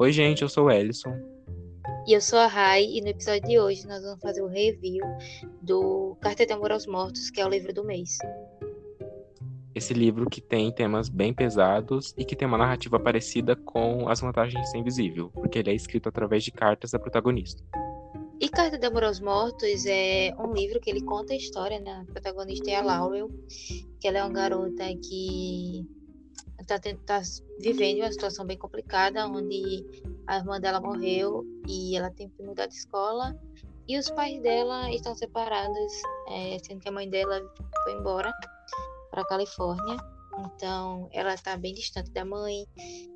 Oi, gente, eu sou o Ellison. E eu sou a Rai, e no episódio de hoje nós vamos fazer o review do Carta de Amor aos Mortos, que é o livro do mês. Esse livro que tem temas bem pesados e que tem uma narrativa parecida com As Vantagens de Ser Invisível, porque ele é escrito através de cartas da protagonista. E Carta de Amor aos Mortos é um livro que ele conta a história, né? A protagonista é a Laurel, que ela é uma garota que está tá vivendo uma situação bem complicada, onde a irmã dela morreu e ela tem que mudar de escola. E os pais dela estão separados, é, sendo que a mãe dela foi embora para Califórnia. Então, ela está bem distante da mãe.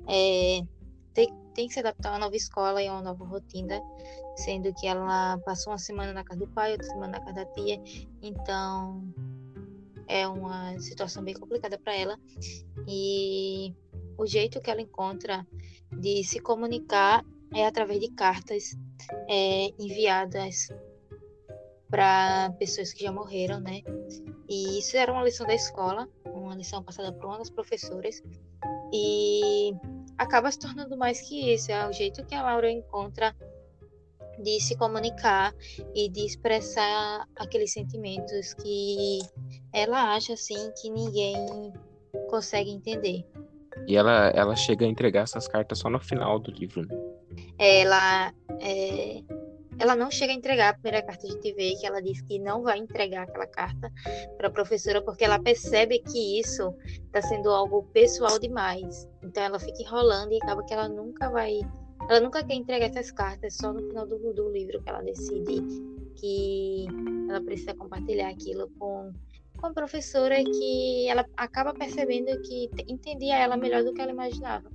É, tem, tem que se adaptar a uma nova escola e a uma nova rotina, sendo que ela passou uma semana na casa do pai, outra semana na casa da tia, então é uma situação bem complicada para ela. E o jeito que ela encontra de se comunicar é através de cartas é, enviadas para pessoas que já morreram, né? E isso era uma lição da escola, uma lição passada por uma das professoras. E acaba se tornando mais que isso. É o jeito que a Laura encontra de se comunicar e de expressar aqueles sentimentos que ela acha assim que ninguém consegue entender. E ela, ela chega a entregar essas cartas só no final do livro, né? Ela é, ela não chega a entregar a primeira carta de TV, que ela diz que não vai entregar aquela carta para a professora, porque ela percebe que isso está sendo algo pessoal demais. Então ela fica enrolando e acaba que ela nunca vai. Ela nunca quer entregar essas cartas, só no final do, do livro que ela decide que ela precisa compartilhar aquilo com, com a professora que ela acaba percebendo que entendia ela melhor do que ela imaginava.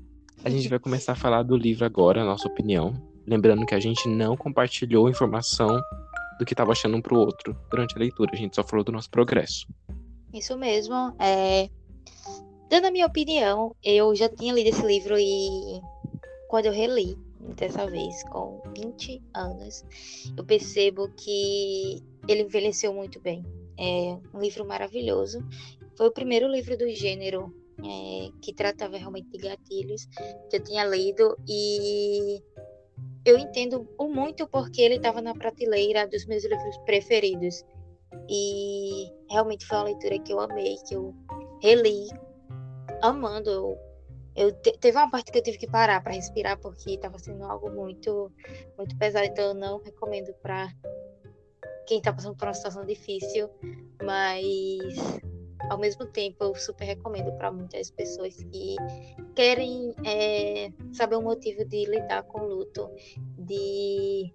A gente vai começar a falar do livro agora, a nossa opinião. Lembrando que a gente não compartilhou informação do que estava achando um pro outro durante a leitura, a gente só falou do nosso progresso. Isso mesmo. É... Dando a minha opinião, eu já tinha lido esse livro e quando eu reli, dessa vez, com 20 anos, eu percebo que ele envelheceu muito bem. É um livro maravilhoso. Foi o primeiro livro do gênero é, que tratava realmente de gatilhos que eu tinha lido e eu entendo muito porque ele estava na prateleira dos meus livros preferidos. E realmente foi uma leitura que eu amei, que eu reli, amando. Eu, eu te, teve uma parte que eu tive que parar para respirar porque estava sendo algo muito, muito pesado, então eu não recomendo para quem está passando por uma situação difícil, mas ao mesmo tempo eu super recomendo para muitas pessoas que querem é, saber o motivo de lidar com o luto, de,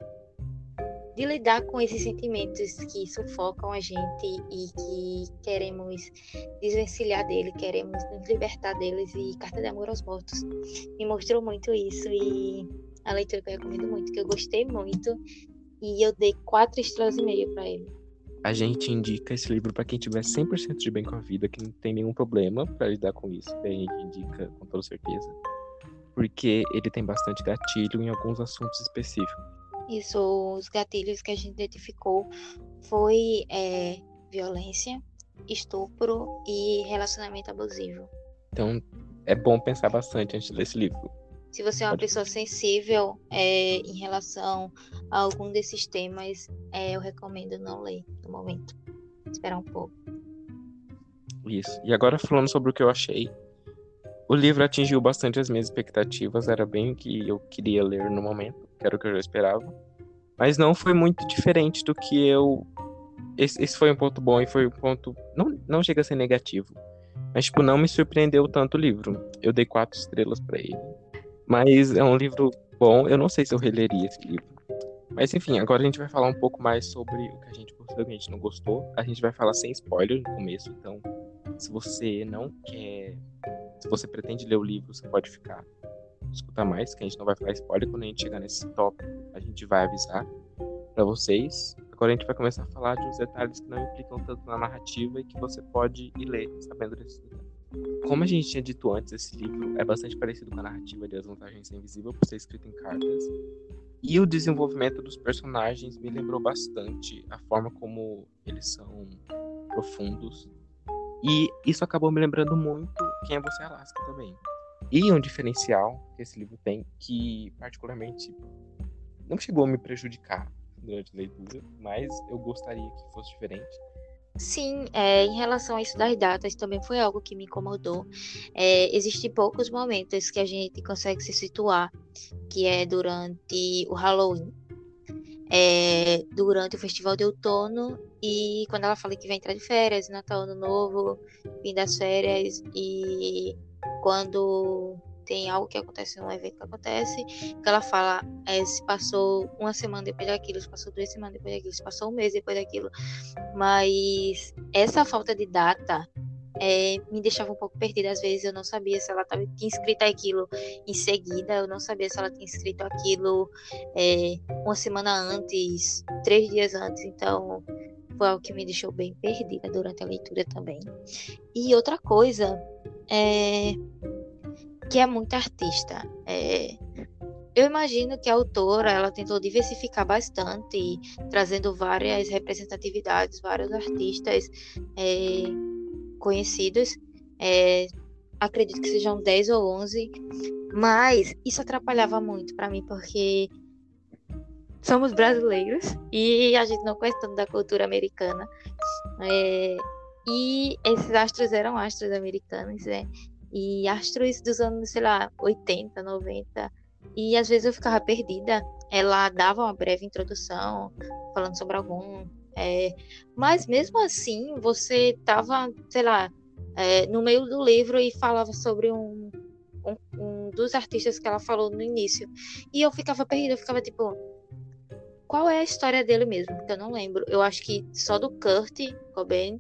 de lidar com esses sentimentos que sufocam a gente e que queremos desvencilhar dele, queremos nos libertar deles e Carta de Amor aos Mortos me mostrou muito isso e a leitura que eu recomendo muito, que eu gostei muito e eu dei quatro estrelas e meio para ele a gente indica esse livro para quem tiver 100% de bem com a vida, que não tem nenhum problema para lidar com isso. A gente indica com toda certeza. Porque ele tem bastante gatilho em alguns assuntos específicos. Isso, os gatilhos que a gente identificou foi é, violência, estupro e relacionamento abusivo. Então, é bom pensar bastante antes de ler esse livro. Se você é uma pessoa sensível é, em relação a algum desses temas, é, eu recomendo não ler no momento. Esperar um pouco. Isso. E agora falando sobre o que eu achei. O livro atingiu bastante as minhas expectativas, era bem o que eu queria ler no momento, que era o que eu já esperava. Mas não foi muito diferente do que eu. Esse, esse foi um ponto bom e foi um ponto. Não, não chega a ser negativo. Mas, tipo, não me surpreendeu tanto o livro. Eu dei quatro estrelas para ele. Mas é um livro bom. Eu não sei se eu releria esse livro. Mas enfim, agora a gente vai falar um pouco mais sobre o que a gente gostou e o que a gente não gostou. A gente vai falar sem spoiler no começo, então se você não quer. Se você pretende ler o livro, você pode ficar. Escutar mais, que a gente não vai falar spoiler. Quando a gente chegar nesse tópico, a gente vai avisar para vocês. Agora a gente vai começar a falar de uns detalhes que não implicam tanto na narrativa e que você pode ir ler sabendo desses detalhes. Como a gente tinha dito antes, esse livro é bastante parecido com a narrativa de As Vantagens Invisível, por ser escrito em cartas. E o desenvolvimento dos personagens me lembrou bastante a forma como eles são profundos. E isso acabou me lembrando muito Quem é Você Alaska também. E um diferencial que esse livro tem, que particularmente não chegou a me prejudicar durante a leitura, mas eu gostaria que fosse diferente. Sim, é, em relação a isso das datas, também foi algo que me incomodou. É, Existem poucos momentos que a gente consegue se situar, que é durante o Halloween, é, durante o Festival de Outono e quando ela fala que vai entrar de férias, Natal, Ano Novo, fim das férias e quando tem algo que acontece, um evento que acontece, que ela fala, é, se passou uma semana depois daquilo, se passou duas semanas depois daquilo, se passou um mês depois daquilo. Mas essa falta de data é, me deixava um pouco perdida. Às vezes eu não sabia se ela tava, tinha escrito aquilo em seguida, eu não sabia se ela tinha escrito aquilo é, uma semana antes, três dias antes. Então foi algo que me deixou bem perdida durante a leitura também. E outra coisa é que é muito artista. É, eu imagino que a autora ela tentou diversificar bastante, trazendo várias representatividades, vários artistas é, conhecidos. É, acredito que sejam 10 ou 11, mas isso atrapalhava muito para mim, porque somos brasileiros e a gente não conhece tanto da cultura americana. É, e esses astros eram astros americanos, né? E astros dos anos, sei lá, 80, 90. E às vezes eu ficava perdida. Ela dava uma breve introdução, falando sobre algum. É... Mas mesmo assim, você tava, sei lá, é, no meio do livro e falava sobre um, um, um dos artistas que ela falou no início. E eu ficava perdida, eu ficava tipo, qual é a história dele mesmo? Porque eu não lembro. Eu acho que só do Kurt Cobain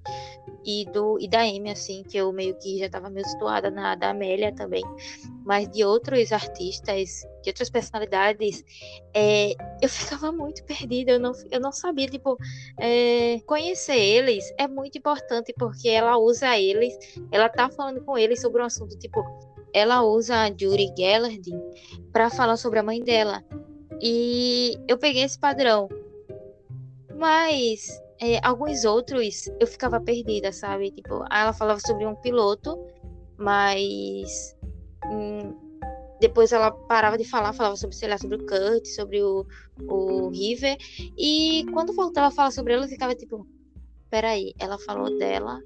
e, do, e da Amy, assim, que eu meio que já estava meio situada na da Amélia também. Mas de outros artistas, de outras personalidades, é, eu ficava muito perdida. Eu não, eu não sabia, tipo, é, conhecer eles é muito importante porque ela usa eles, ela tá falando com eles sobre um assunto, tipo, ela usa a Judy Gellard para falar sobre a mãe dela. E eu peguei esse padrão. Mas é, alguns outros eu ficava perdida, sabe? Tipo, ela falava sobre um piloto, mas hum, depois ela parava de falar, falava sobre, sei lá, sobre o Kurt, sobre o, o River. E quando voltava a falar sobre ela, eu ficava tipo, peraí, ela falou dela,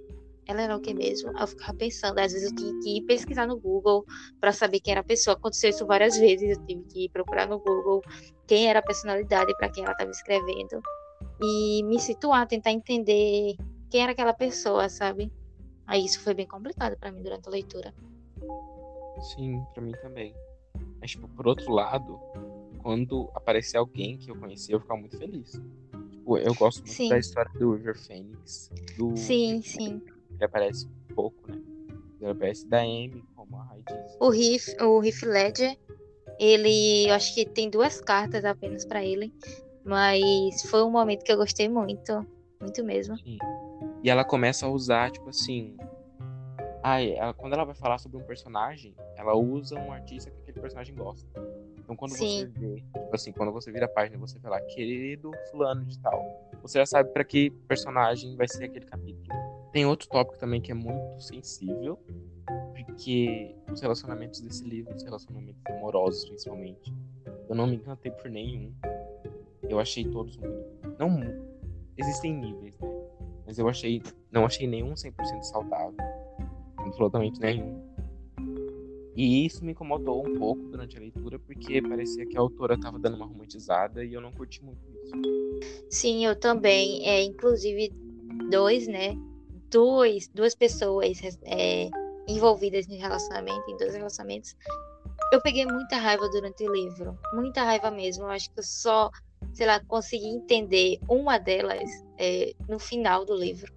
ela era o que mesmo? Eu ficava pensando, às vezes eu tinha que ir pesquisar no Google para saber quem era a pessoa. Aconteceu isso várias vezes, eu tive que ir procurar no Google quem era a personalidade para quem ela estava escrevendo e me situar, tentar entender quem era aquela pessoa, sabe? Aí isso foi bem complicado para mim durante a leitura. Sim, para mim também. Mas, tipo, por outro lado, quando aparecer alguém que eu conheci, eu ficava muito feliz. Tipo, eu gosto muito sim. da história do River Phoenix. Do... Sim, sim ele aparece pouco, né? Ele aparece da Amy, como a Rai disse. O Riff, o Riff Ledger, ele, eu acho que tem duas cartas apenas para ele, mas foi um momento que eu gostei muito, muito mesmo. Sim. E ela começa a usar, tipo assim, ai, ela, quando ela vai falar sobre um personagem, ela usa um artista que aquele personagem gosta. Então quando Sim. você vê, tipo assim, quando você vira a página e você vê lá, querido fulano de tal, você já sabe para que personagem vai ser aquele capítulo. Tem outro tópico também que é muito sensível, porque os relacionamentos desse livro, os relacionamentos amorosos principalmente, eu não me encantei por nenhum. Eu achei todos muito. Não. Existem níveis, né? Mas eu achei. Não achei nenhum 100% saudável. Absolutamente nenhum. E isso me incomodou um pouco durante a leitura, porque parecia que a autora estava dando uma romantizada e eu não curti muito isso. Sim, eu também. É, inclusive, dois, né? Dois, duas pessoas é, envolvidas em relacionamento, em dois relacionamentos, eu peguei muita raiva durante o livro. Muita raiva mesmo. Eu acho que eu só, sei lá, consegui entender uma delas é, no final do livro.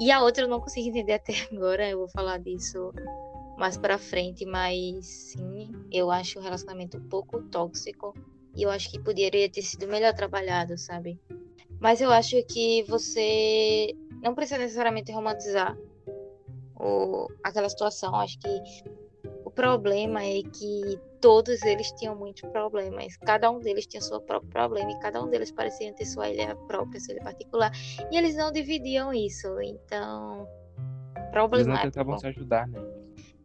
E a outra eu não consegui entender até agora. Eu vou falar disso mais pra frente. Mas sim, eu acho o relacionamento um pouco tóxico. E eu acho que poderia ter sido melhor trabalhado, sabe? Mas eu acho que você não precisa necessariamente romantizar o, aquela situação. Acho que o problema é que todos eles tinham muitos problemas. Cada um deles tinha seu próprio problema e cada um deles parecia ter sua ilha própria, sua ilha particular. E eles não dividiam isso. Então, problemático. Eles não tentavam se ajudar, né?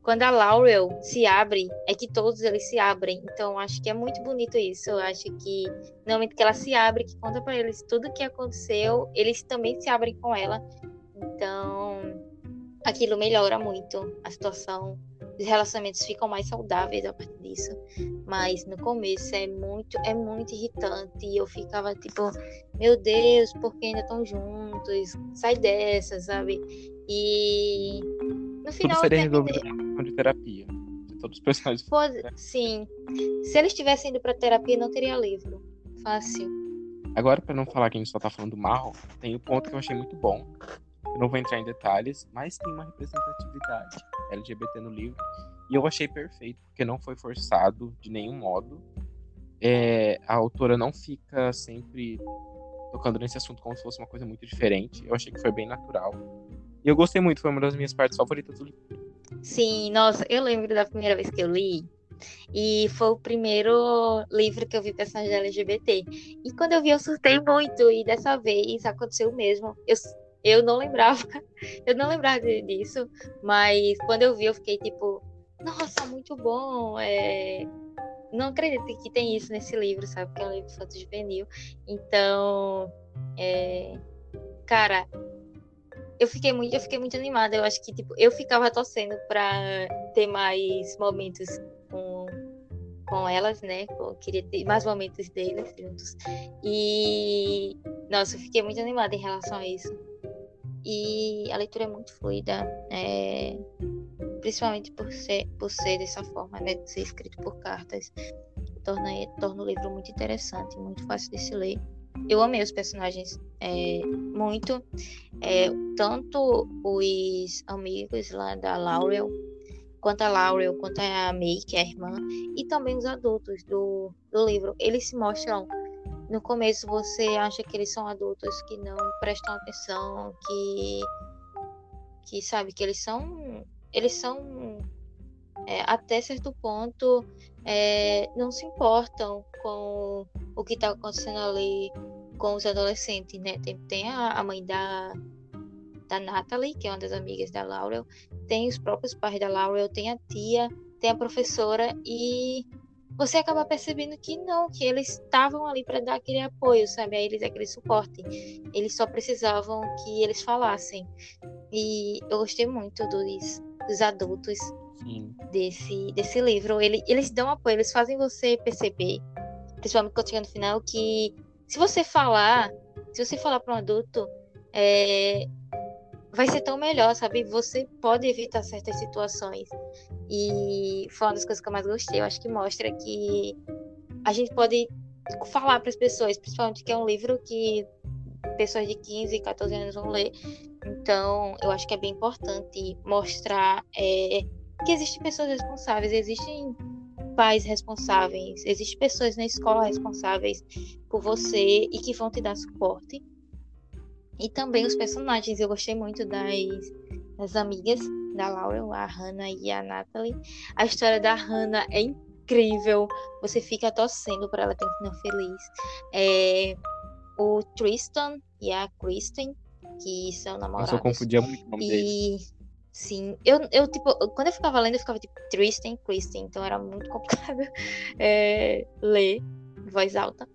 Quando a Laurel se abre, é que todos eles se abrem. Então, acho que é muito bonito isso. Eu acho que no momento que ela se abre, que conta para eles tudo o que aconteceu, eles também se abrem com ela. Então, aquilo melhora muito a situação. Os relacionamentos ficam mais saudáveis a partir disso. Mas no começo é muito, é muito irritante. E eu ficava tipo, meu Deus, por que ainda estão juntos? Sai dessa, sabe? E no final. Tudo seria resolvido com de terapia. De todos os personagens. Pode, sim. Se eles tivessem ido pra terapia, não teria livro. Fácil. Agora, para não falar que a gente só tá falando mal, tem um ponto que eu achei muito bom. Eu não vou entrar em detalhes, mas tem uma representatividade LGBT no livro. E eu achei perfeito, porque não foi forçado de nenhum modo. É, a autora não fica sempre tocando nesse assunto como se fosse uma coisa muito diferente. Eu achei que foi bem natural. E eu gostei muito, foi uma das minhas partes favoritas do livro. Sim, nossa, eu lembro da primeira vez que eu li. E foi o primeiro livro que eu vi personagem LGBT. E quando eu vi, eu surtei muito. E dessa vez aconteceu o mesmo. Eu, eu não lembrava, eu não lembrava disso. Mas quando eu vi, eu fiquei tipo, nossa, muito bom. É... Não acredito que tem isso nesse livro, sabe? Que é um livro infanto juvenil. Então, é... cara, eu fiquei muito, eu fiquei muito animada. Eu acho que tipo, eu ficava torcendo para ter mais momentos com, com elas, né? Eu queria ter mais momentos deles juntos. E nossa, eu fiquei muito animada em relação a isso. E a leitura é muito fluida, é, principalmente por ser, por ser dessa forma, né? De ser escrito por cartas. Torna, torna o livro muito interessante, muito fácil de se ler eu amei os personagens é, muito. É, tanto os amigos lá da Laurel, quanto a Laurel, quanto a May, que é a irmã, e também os adultos do, do livro. Eles se mostram. No começo você acha que eles são adultos que não prestam atenção, que. que sabe, que eles são. Eles são. É, até certo ponto é, não se importam com o que está acontecendo ali com os adolescentes, né? Tem, tem a, a, mãe da, da Natalie, que é uma das amigas da Laurel, tem os próprios pais da Laurel, tem a tia, tem a professora e você acaba percebendo que não, que eles estavam ali para dar aquele apoio, sabe? A eles aquele suporte. Eles só precisavam que eles falassem. E eu gostei muito dos, dos adultos Sim. desse, desse livro. Ele, eles dão apoio, eles fazem você perceber, principalmente quando chega no final, que se você falar, se você falar para um adulto, é, vai ser tão melhor, sabe? Você pode evitar certas situações. E foi uma das coisas que eu mais gostei. Eu acho que mostra que a gente pode falar para as pessoas, principalmente que é um livro que pessoas de 15, 14 anos vão ler. Então, eu acho que é bem importante mostrar é, que existem pessoas responsáveis, existem pais responsáveis, existem pessoas na escola responsáveis por você e que vão te dar suporte. E também os personagens, eu gostei muito das, das amigas da Laurel, a Hannah e a Natalie. A história da Hannah é incrível, você fica torcendo para ela ter um final feliz. É, o Tristan e a Kristen, que são namorados. Eu confundia muito o nome e... deles. Sim, eu, eu, tipo, quando eu ficava lendo, eu ficava tipo Tristan, Kristen, então era muito complicado é, ler voz alta.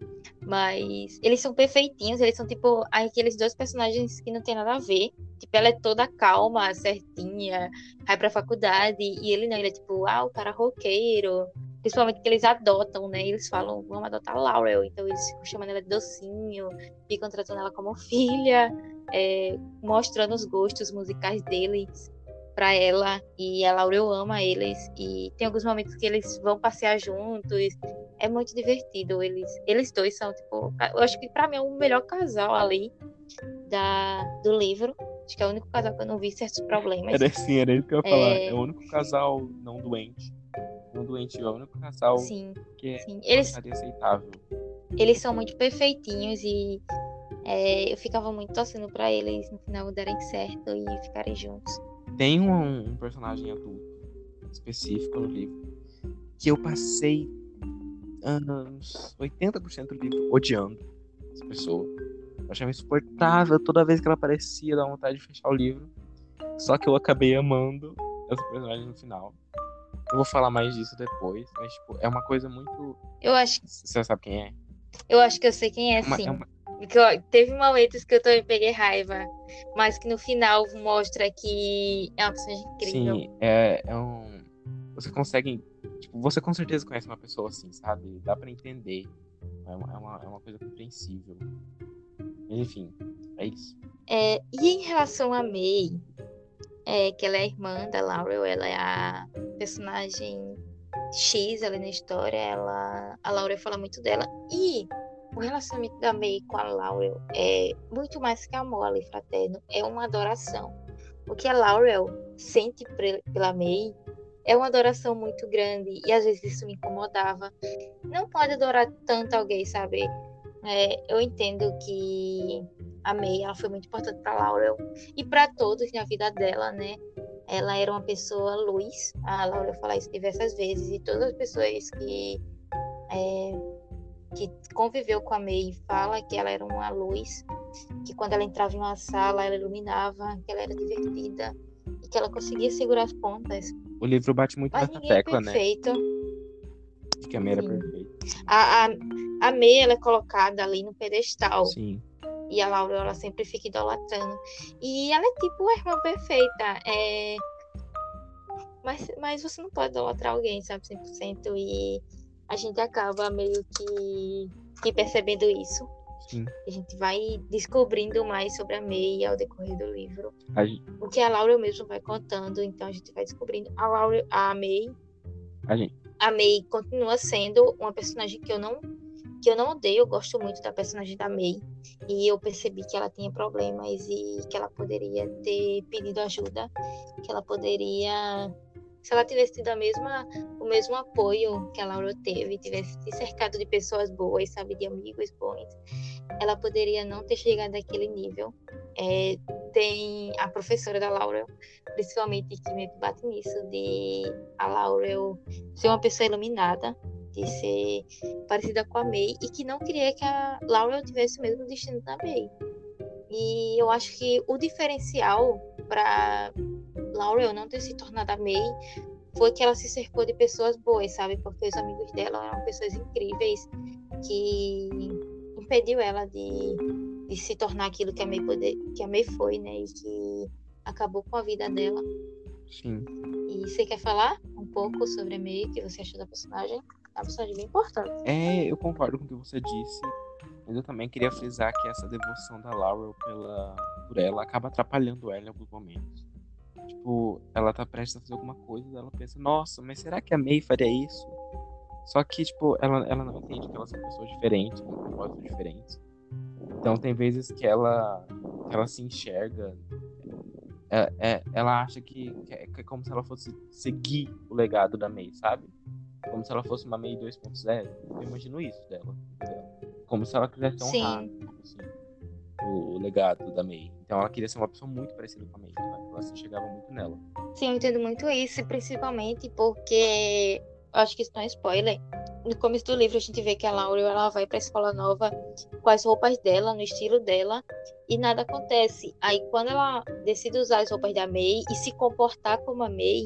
Mas eles são perfeitinhos, eles são tipo aqueles dois personagens que não tem nada a ver. Tipo, ela é toda calma, certinha, vai pra faculdade, e ele não, ele é tipo, ah, o cara roqueiro. Principalmente que eles adotam, né? Eles falam, vamos adotar a Laurel, então eles ficam chamando ela de docinho, ficam tratando ela como filha, é, mostrando os gostos musicais deles para ela e a Laurel ama eles e tem alguns momentos que eles vão passear juntos. É muito divertido. Eles, eles dois são tipo, eu acho que para mim é o melhor casal ali da do livro. Acho que é o único casal que eu não vi certos problemas. Era sim, era isso que eu ia falar. É, é o único casal não doente. Não doente, é o único casal sim, que é sim. Eles, aceitável. Eles são muito perfeitinhos e é, eu ficava muito torcendo para eles no final darem certo e ficarem juntos. Tem um, um personagem adulto específico no livro que eu passei uns 80% do livro odiando essa pessoa. Eu achava insuportável toda vez que ela aparecia, dá vontade de fechar o livro. Só que eu acabei amando essa personagem no final. Eu vou falar mais disso depois, mas, tipo, é uma coisa muito. Eu acho. Você sabe quem é? Eu acho que eu sei quem é, Uma- sim. é uma- Porque, ó, teve momentos que eu também peguei raiva, mas que no final mostra que é uma personagem incrível. Sim, é, é um. Você consegue. Tipo, você com certeza conhece uma pessoa assim, sabe? Dá pra entender. É uma, é uma, é uma coisa compreensível. Mas, enfim, é isso. É, e em relação a May, é, que ela é a irmã da Laurel, ela é a personagem X ali na história, ela, a Laurel fala muito dela. E o relacionamento da May com a Laurel é muito mais que amor ali fraterno, é uma adoração. O que a Laurel sente pela May é uma adoração muito grande e às vezes isso me incomodava. Não pode adorar tanto alguém, sabe? É, eu entendo que a May ela foi muito importante para Laurel e para todos na vida dela, né? Ela era uma pessoa luz. A Laurel fala isso diversas vezes e todas as pessoas que é, que conviveu com a May fala que ela era uma luz, que quando ela entrava em uma sala ela iluminava, que ela era divertida e que ela conseguia segurar as pontas. O livro bate muito Mas nessa é tecla, né? perfeito. De que a May era Sim. perfeita. A, a, a May ela é colocada ali no pedestal. Sim. E a Laura, ela sempre fica idolatrando. E ela é tipo a irmã perfeita. É... Mas, mas você não pode idolatrar alguém, sabe, 100%. E a gente acaba meio que, que percebendo isso. Sim. A gente vai descobrindo mais sobre a May ao decorrer do livro. Gente, O que a Laura mesmo vai contando, então a gente vai descobrindo. A Laura, a May, a gente, a May continua sendo uma personagem que eu não que eu não odeio, eu gosto muito da personagem da May. E eu percebi que ela tinha problemas e que ela poderia ter pedido ajuda, que ela poderia se ela tivesse tido a mesma, o mesmo apoio que a Laura teve, tivesse se cercado de pessoas boas, sabe, de amigos bons, ela poderia não ter chegado àquele nível. É, tem a professora da Laura, principalmente, que me bate nisso, de a Laurel ser uma pessoa iluminada, de ser parecida com a May, e que não queria que a Laurel tivesse o mesmo destino da May. E eu acho que o diferencial para Laurel não ter se tornado a May foi que ela se cercou de pessoas boas, sabe? Porque os amigos dela eram pessoas incríveis que impediu ela de, de se tornar aquilo que a May poder, que a May foi, né? E que acabou com a vida dela. sim. E você quer falar um pouco sobre a May, o que você achou da personagem? É uma personagem bem importante. É, eu concordo com o que você disse. Mas eu também queria frisar que essa devoção da Laurel pela, por ela acaba atrapalhando ela em alguns momentos. Tipo, ela tá prestes a fazer alguma coisa e ela pensa, nossa, mas será que a May faria isso? Só que, tipo, ela, ela não entende que elas são pessoas diferentes, com propósitos diferentes. Então tem vezes que ela, que ela se enxerga. é- é- ela acha que, que é, que é como se ela fosse seguir o legado da May, sabe? Como se ela fosse uma May 2.0. Eu imagino isso dela. dela. Como se ela quisesse Sim. honrar assim, o, legado da May. Então ela queria ser uma pessoa muito parecida com a May. Ela, ela se enxergava muito nela. Sim, eu entendo muito isso, principalmente porque acho que isso não é spoiler. No começo do livro a gente vê que a Laurel ela vai pra escola nova com as roupas dela, no estilo dela, e nada acontece. Aí quando ela decide usar as roupas da May e se comportar como a May,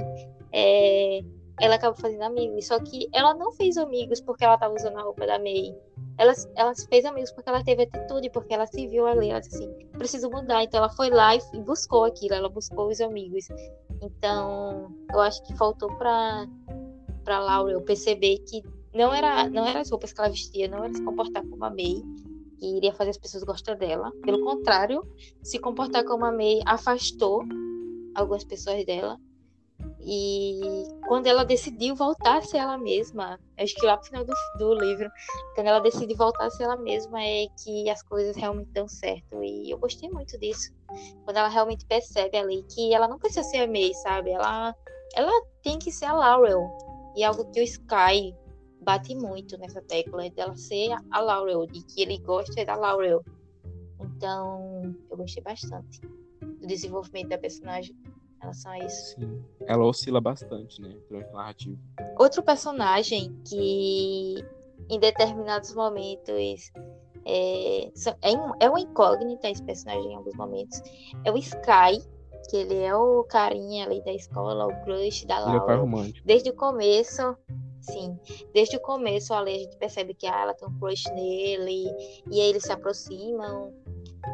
é, ela acaba fazendo amigos. Só que ela não fez amigos porque ela tava usando a roupa da May. Ela, ela fez amigos porque ela teve atitude, porque ela se viu ali, ela disse assim, preciso mudar. Então ela foi lá e, buscou aquilo, ela buscou os amigos. Então, eu acho que faltou pra, pra Laurel perceber que não era, não era as roupas que ela vestia, não era se comportar como a May, que iria fazer as pessoas gostar dela. Pelo contrário, se comportar como a May afastou algumas pessoas dela. E quando ela decidiu voltar a ser ela mesma, acho que lá no final do, do livro, quando ela decide voltar a ser ela mesma, é que as coisas realmente dão certo. E eu gostei muito disso. Quando ela realmente percebe ali que ela não precisa ser a May, sabe? Ela, ela tem que ser a Laurel. E é algo que o Sky bate muito nessa tecla, é dela ser a Laurel, de que ele gosta da Laurel. Então, eu gostei bastante do desenvolvimento da personagem em relação a isso. Sim. Ela oscila bastante, né? Durante a narrativa. Outro personagem que em determinados momentos é, é, um- é uma incógnita esse personagem em alguns momentos é o Sky, Que ele é o carinha ali da escola, o crush da Ele é o Laura. romântico. Desde o começo, sim, desde o começo ali a gente percebe que ah, ela tem um crush nele, e aí eles se aproximam.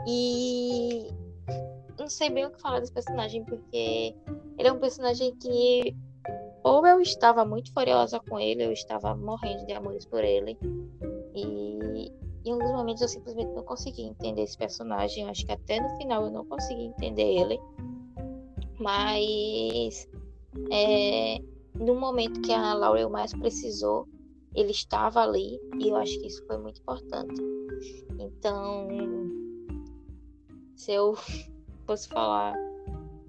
E não sei bem o que falar desse personagem, porque ele é um personagem que ou eu estava muito furiosa com ele, eu estava morrendo de amores por ele. E em alguns momentos eu simplesmente não consegui entender esse personagem. Eu acho que até no final eu não consegui entender ele. Mas é, no momento que a Laurel mais precisou, ele estava ali e eu acho que isso foi muito importante. Então, se eu fosse falar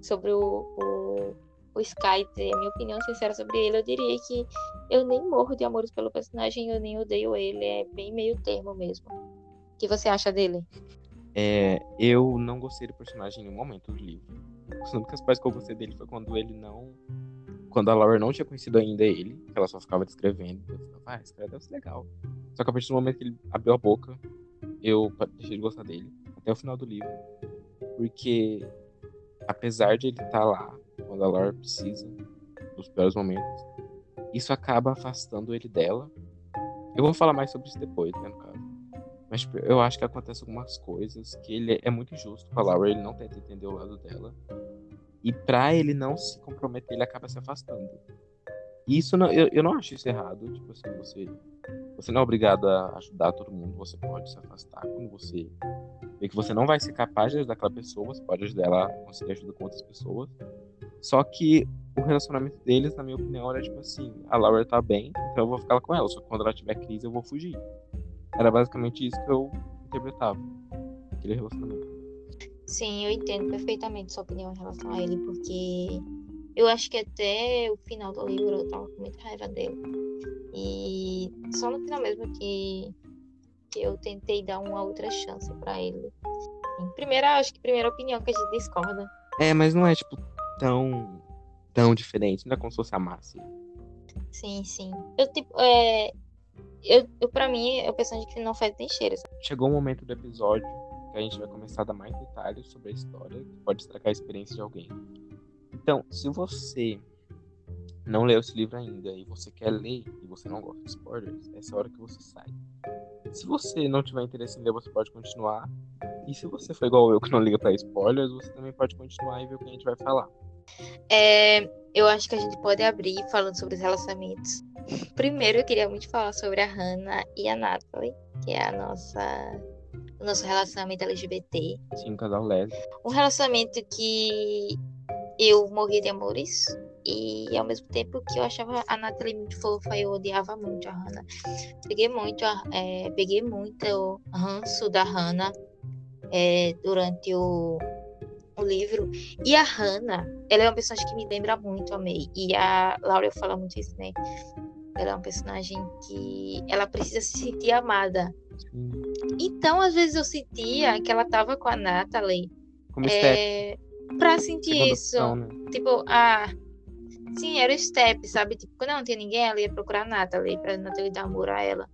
sobre o, o, o Sky, ter a minha opinião sincera sobre ele, eu diria que eu nem morro de amores pelo personagem, eu nem odeio ele, é bem meio termo mesmo. O que você acha dele? É, eu não gostei do personagem em nenhum momento do livro. As únicas partes que eu gostei dele foi quando ele não. Quando a Laura não tinha conhecido ainda ele, ela só ficava descrevendo. Eu ficava, ah, esse cara deve ser legal. Só que a partir do momento que ele abriu a boca, eu deixei de gostar dele. Até o final do livro. Porque, apesar de ele estar lá, quando a Laura precisa, nos piores momentos, isso acaba afastando ele dela. Eu vou falar mais sobre isso depois, né, no caso. Mas tipo, eu acho que acontece algumas coisas que ele é muito injusto com a Laura, ele não tenta entender o lado dela. E pra ele não se comprometer, ele acaba se afastando. E isso não, eu, eu não acho isso errado. Tipo assim, você, você não é obrigado a ajudar todo mundo, você pode se afastar quando você vê que você não vai ser capaz de ajudar aquela pessoa, você pode ajudar ela a conseguir ajuda com outras pessoas. Só que o relacionamento deles, na minha opinião, era tipo assim, a Laura tá bem, então eu vou ficar com ela, só que quando ela tiver crise eu vou fugir. Era basicamente isso que eu interpretava. Aquele relacionamento. Sim, eu entendo perfeitamente sua opinião em relação a ele, porque eu acho que até o final do livro eu tava com muita raiva dele. E só no final mesmo que, eu tentei dar uma outra chance pra ele. Primeira, acho que primeira opinião que a gente discorda. É, mas não é, tipo, tão. tão diferente. Não é como se fosse a Márcia. Sim, sim. Eu, tipo, é. Eu, eu, pra mim, é o personagem que não faz nem cheiro. sabe? Chegou o momento do episódio que a gente vai começar a dar mais detalhes sobre a história, que pode estragar a experiência de alguém. Então, se você não leu esse livro ainda e você quer ler e você não gosta de spoilers, essa é a hora que você sai. Se você não tiver interesse em ler, você pode continuar. E se você for igual eu que não liga pra spoilers, você também pode continuar e ver o que a gente vai falar. É, eu acho que a gente pode abrir falando sobre os relacionamentos. Primeiro, eu queria muito falar sobre a Hannah e a Natalie, que é a nossa, o nosso relacionamento LGBT. Sim, um casal lésbico. Um relacionamento que eu morri de amores e ao mesmo tempo que eu achava a Natalie muito fofa, eu odiava muito a Hannah. Peguei muito, é, peguei muito o ranço da Hannah é, durante o, o livro. E a Hannah, ela é uma personagem que me lembra muito a May. E a Laura fala muito isso, né? Ela é uma personagem que ela precisa se sentir amada. Sim. Então, às vezes eu sentia que ela tava com a Natalie Como é, pra sentir segunda isso. opção, né? Tipo, ah, sim, era o step, sabe? Tipo, quando não tinha ninguém, ela ia procurar a Natalie pra Natalie dar amor a ela.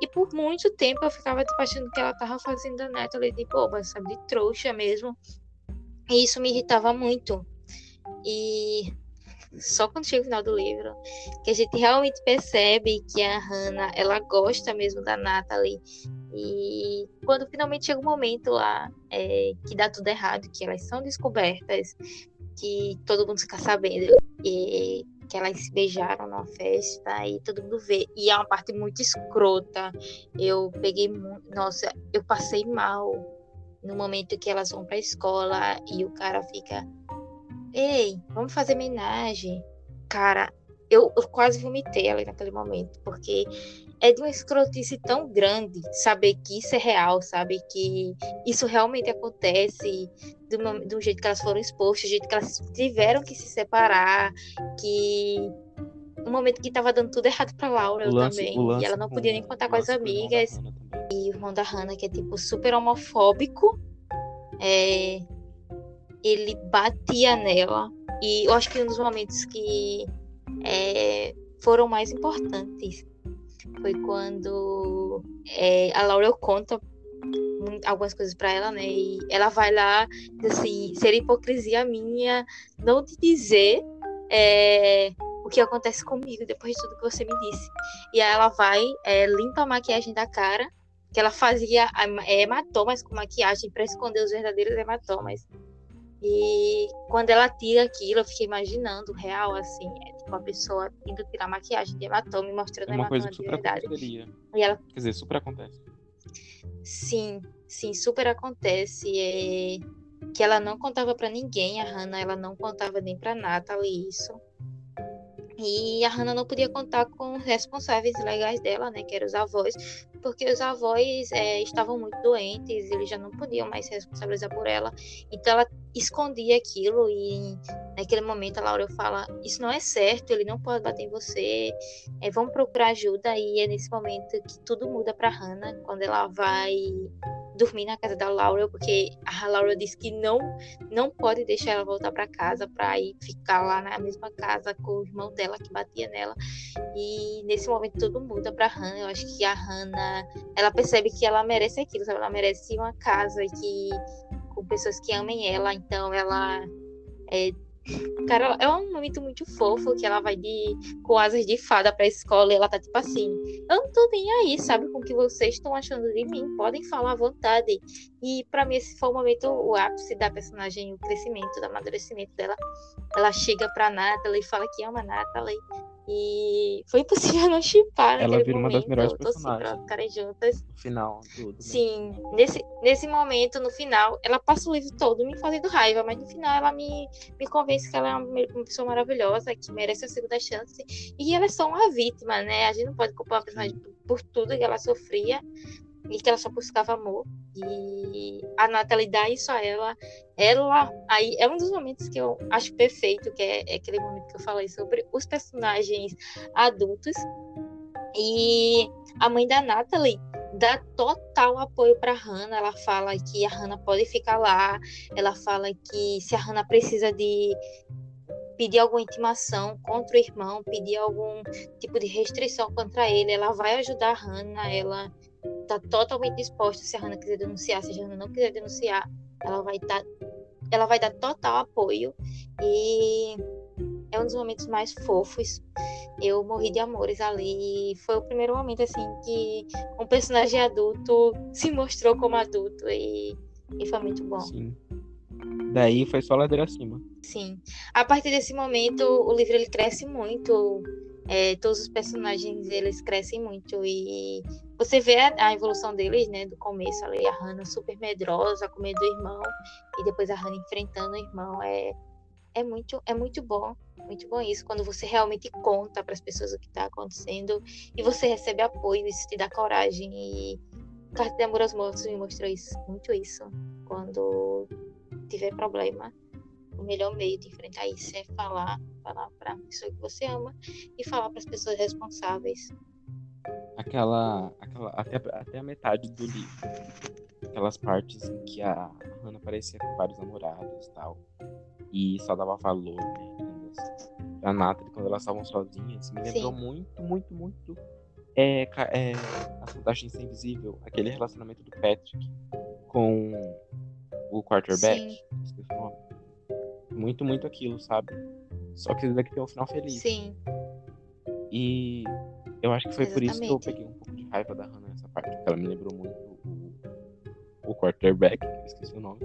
E por muito tempo eu ficava, tipo, achando que ela tava fazendo a Natalie de boba, sabe? De trouxa mesmo. E isso me irritava muito. E só quando chega o final do livro que a gente realmente percebe que a Hannah, ela gosta mesmo da Natalie. E quando finalmente chega o momento lá é, que dá tudo errado, que elas são descobertas, que todo mundo fica sabendo e que elas se beijaram numa festa e todo mundo vê. E é uma parte muito escrota. Eu peguei. Nossa, eu passei mal no momento que elas vão pra escola e o cara fica. Ei, vamos fazer homenagem. Cara, eu, eu quase vomitei ali naquele momento, porque é de uma escrotice tão grande saber que isso é real, sabe? Que isso realmente acontece do, do jeito que elas foram expostas, do jeito que elas tiveram que se separar, que um momento que tava dando tudo errado pra Laura lance, também. lance e ela não podia nem contar com as amigas. E o irmão da Hannah, que é tipo super homofóbico, é, ele batia nela. E eu acho que um dos momentos que é, foram mais importantes foi quando é, a Laurel conta algumas coisas para ela, né? E ela vai lá, assim, ser hipocrisia minha não te dizer é, o que acontece comigo depois de tudo que você me disse. E aí ela vai, é, limpa a maquiagem da cara, que ela fazia é, hematomas com maquiagem para esconder os verdadeiros hematomas. E quando ela tira aquilo, eu fiquei imaginando real, assim, é tipo a pessoa indo tirar maquiagem de hematoma e mostrando é uma hematoma coisa que super de verdade. E ela, Quer dizer, super acontece. sim, sim, super acontece. É... Que ela não contava para ninguém, a Hannah, ela não contava nem pra Natalie isso. E a Hannah não podia contar com os responsáveis legais dela, né, que eram os avós, porque os avós é, estavam muito doentes, eles já não podiam mais se responsabilizar por ela. Então ela escondia aquilo e naquele momento a Laura fala: Isso não é certo, ele não pode bater em você, é, vamos procurar ajuda. E é nesse momento que tudo muda para Hannah, quando ela vai dormir na casa da Laura, porque a Laura disse que não não pode deixar ela voltar para casa para ir ficar lá na mesma casa com o irmão dela que batia nela. E nesse momento tudo muda para Hannah. Eu acho que a Hannah, ela percebe que ela merece aquilo, sabe? Ela merece uma casa que com pessoas que amem ela, então ela é, Cara, é um momento muito fofo que ela vai de com asas de fada pra escola e ela tá tipo assim: Eu não tô nem aí, sabe, com o que vocês estão achando de mim, podem falar à vontade. E para mim esse foi o momento, o ápice da personagem, o crescimento, do amadurecimento dela. Ela chega pra Natalie e fala que ama Natalie. E foi impossível não chipar Ela vira uma das melhores eu pra personagens. ficarem juntas. No final, tudo. né? Sim, nesse, nesse momento, no final, ela passa o livro todo me fazendo raiva, mas no final ela me, me convence que ela é uma, uma pessoa maravilhosa, que merece a segunda chance, e ela é só uma vítima, né? A gente não pode culpar a personagem por, por tudo que ela sofria e que ela só buscava amor. E a Natalie dá isso a ela. Ela, aí é um dos momentos que eu acho perfeito, que é, é aquele momento que eu falei sobre os personagens adultos. E a mãe da Natalie dá total apoio para Hannah. Ela fala que a Hannah pode ficar lá. Ela fala que se a Hannah precisa de pedir alguma intimação contra o irmão, pedir algum tipo de restrição contra ele, ela vai ajudar a Hannah. Ela tá totalmente disposta se a Hannah quiser denunciar, se a Hannah não quiser denunciar, ela vai dar ela vai dar total apoio e é um dos momentos mais fofos. Eu morri de amores ali. Foi o primeiro momento assim que um personagem adulto se mostrou como adulto e, e foi muito bom. Sim. Daí foi só ladeira acima. Sim. A partir desse momento, o livro ele cresce muito. É, todos os personagens eles crescem muito e você vê a, a evolução deles, né? Do começo ali, a Hannah super medrosa, com medo do irmão, e depois a Hannah enfrentando o irmão. É, é muito, é muito bom, muito bom isso quando você realmente conta para as pessoas o que está acontecendo e você recebe apoio, isso te dá coragem e Carta de Amor aos Mortos me mostrou isso, muito isso. Quando tiver problema, o melhor meio de enfrentar isso é falar, falar para a pessoa que você ama e falar para as pessoas responsáveis. Aquela. aquela até, até a metade do livro. Aquelas partes em que a Hannah aparecia com vários namorados e tal. E só dava valor, né? quando as- A Natalie, quando elas estavam sozinhas, me lembrou Sim. muito, muito, muito. É, é, a Soldagem Sem Invisível, aquele relacionamento do Patrick com o quarterback. Sim. Muito, muito aquilo, sabe? Só que daqui tem um final feliz. Sim, E eu acho que foi por isso que eu Exatamente. peguei um pouco de raiva da Hannah nessa parte, porque ela me lembrou muito o, o quarterback, que eu esqueci o nome.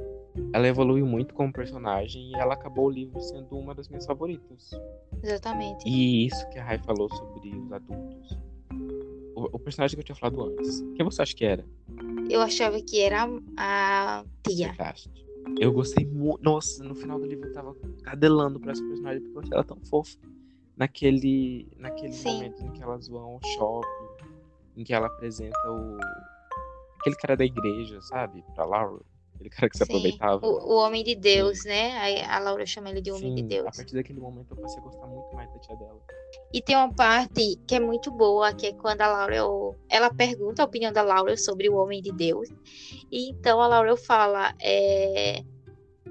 Ela evoluiu muito como personagem e ela acabou o livro sendo uma das minhas favoritas. exatamente. E isso que a Rai falou sobre os adultos. O, o personagem que eu tinha falado antes. Quem você acha que era? Eu achava que era a tia. Cast. Eu gostei muito. Nossa, no final do livro eu tava cadelando pra essa personagem porque eu achei ela tão fofa. Naquele, naquele Sim. momento em que elas vão ao shopping, em que ela apresenta o. Aquele cara da igreja, sabe? Pra Laura. Aquele cara que se Sim, aproveitava. O, o homem de Deus, né? Aí A Laura chama ele de homem de Sim, Deus. a partir daquele momento eu passei a gostar muito mais da tia dela. E tem uma parte que é muito boa, que é quando a Laurel, ela pergunta a opinião da Laurel sobre o homem de Deus. E então a Laurel fala, é,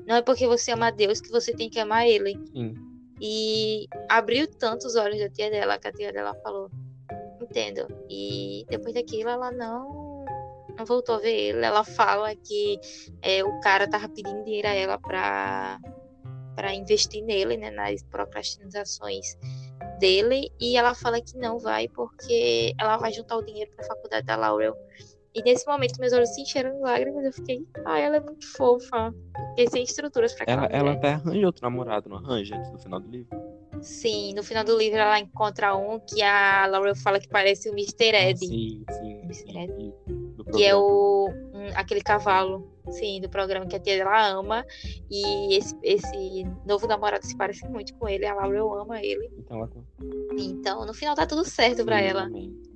não é porque você ama Deus que você tem que amar ele. Sim. E abriu tanto os olhos da tia dela, que a tia dela falou, entendo. E depois daquilo ela não não voltou a ver ele. Ela fala que é, o cara tava pedindo dinheiro a ela pra, pra investir nele, né? Nas procrastinações dele. E ela fala que não vai porque ela vai juntar o dinheiro pra faculdade da Laurel. E nesse momento meus olhos se encheram de lágrimas. Eu fiquei, ah, ela é muito fofa. Fiquei sem estruturas pra Ela, ela até arranja outro namorado, não arranja antes do final do livro? Sim, no final do livro ela encontra um que a Laurel fala que parece o Mr. Ah, Ed. sim, sim. Mr. sim, Ed. Que é o aquele cavalo, sim, do programa que a tia dela ama. E esse, esse novo namorado se parece muito com ele. A Laurel ama ele. Então ela Então, no final tá tudo certo pra Sim, ela.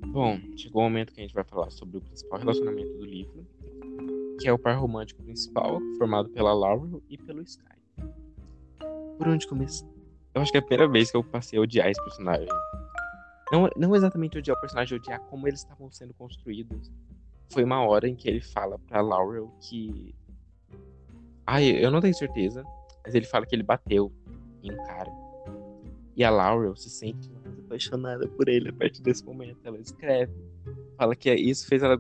Bom, chegou o momento que a gente vai falar sobre o principal relacionamento do livro, que é o par romântico principal, formado pela Laurel e pelo Sky. Por onde começar? Eu acho que é a primeira vez que eu passei a odiar esse personagem. Não, não exatamente odiar o personagem, odiar como eles estavam sendo construídos. Foi uma hora em que ele fala pra Laurel que. Ai, eu não tenho certeza, mas ele fala que ele bateu em um cara. E a Laurel se sente mais apaixonada por ele a partir desse momento. Ela escreve. Fala que isso fez, ela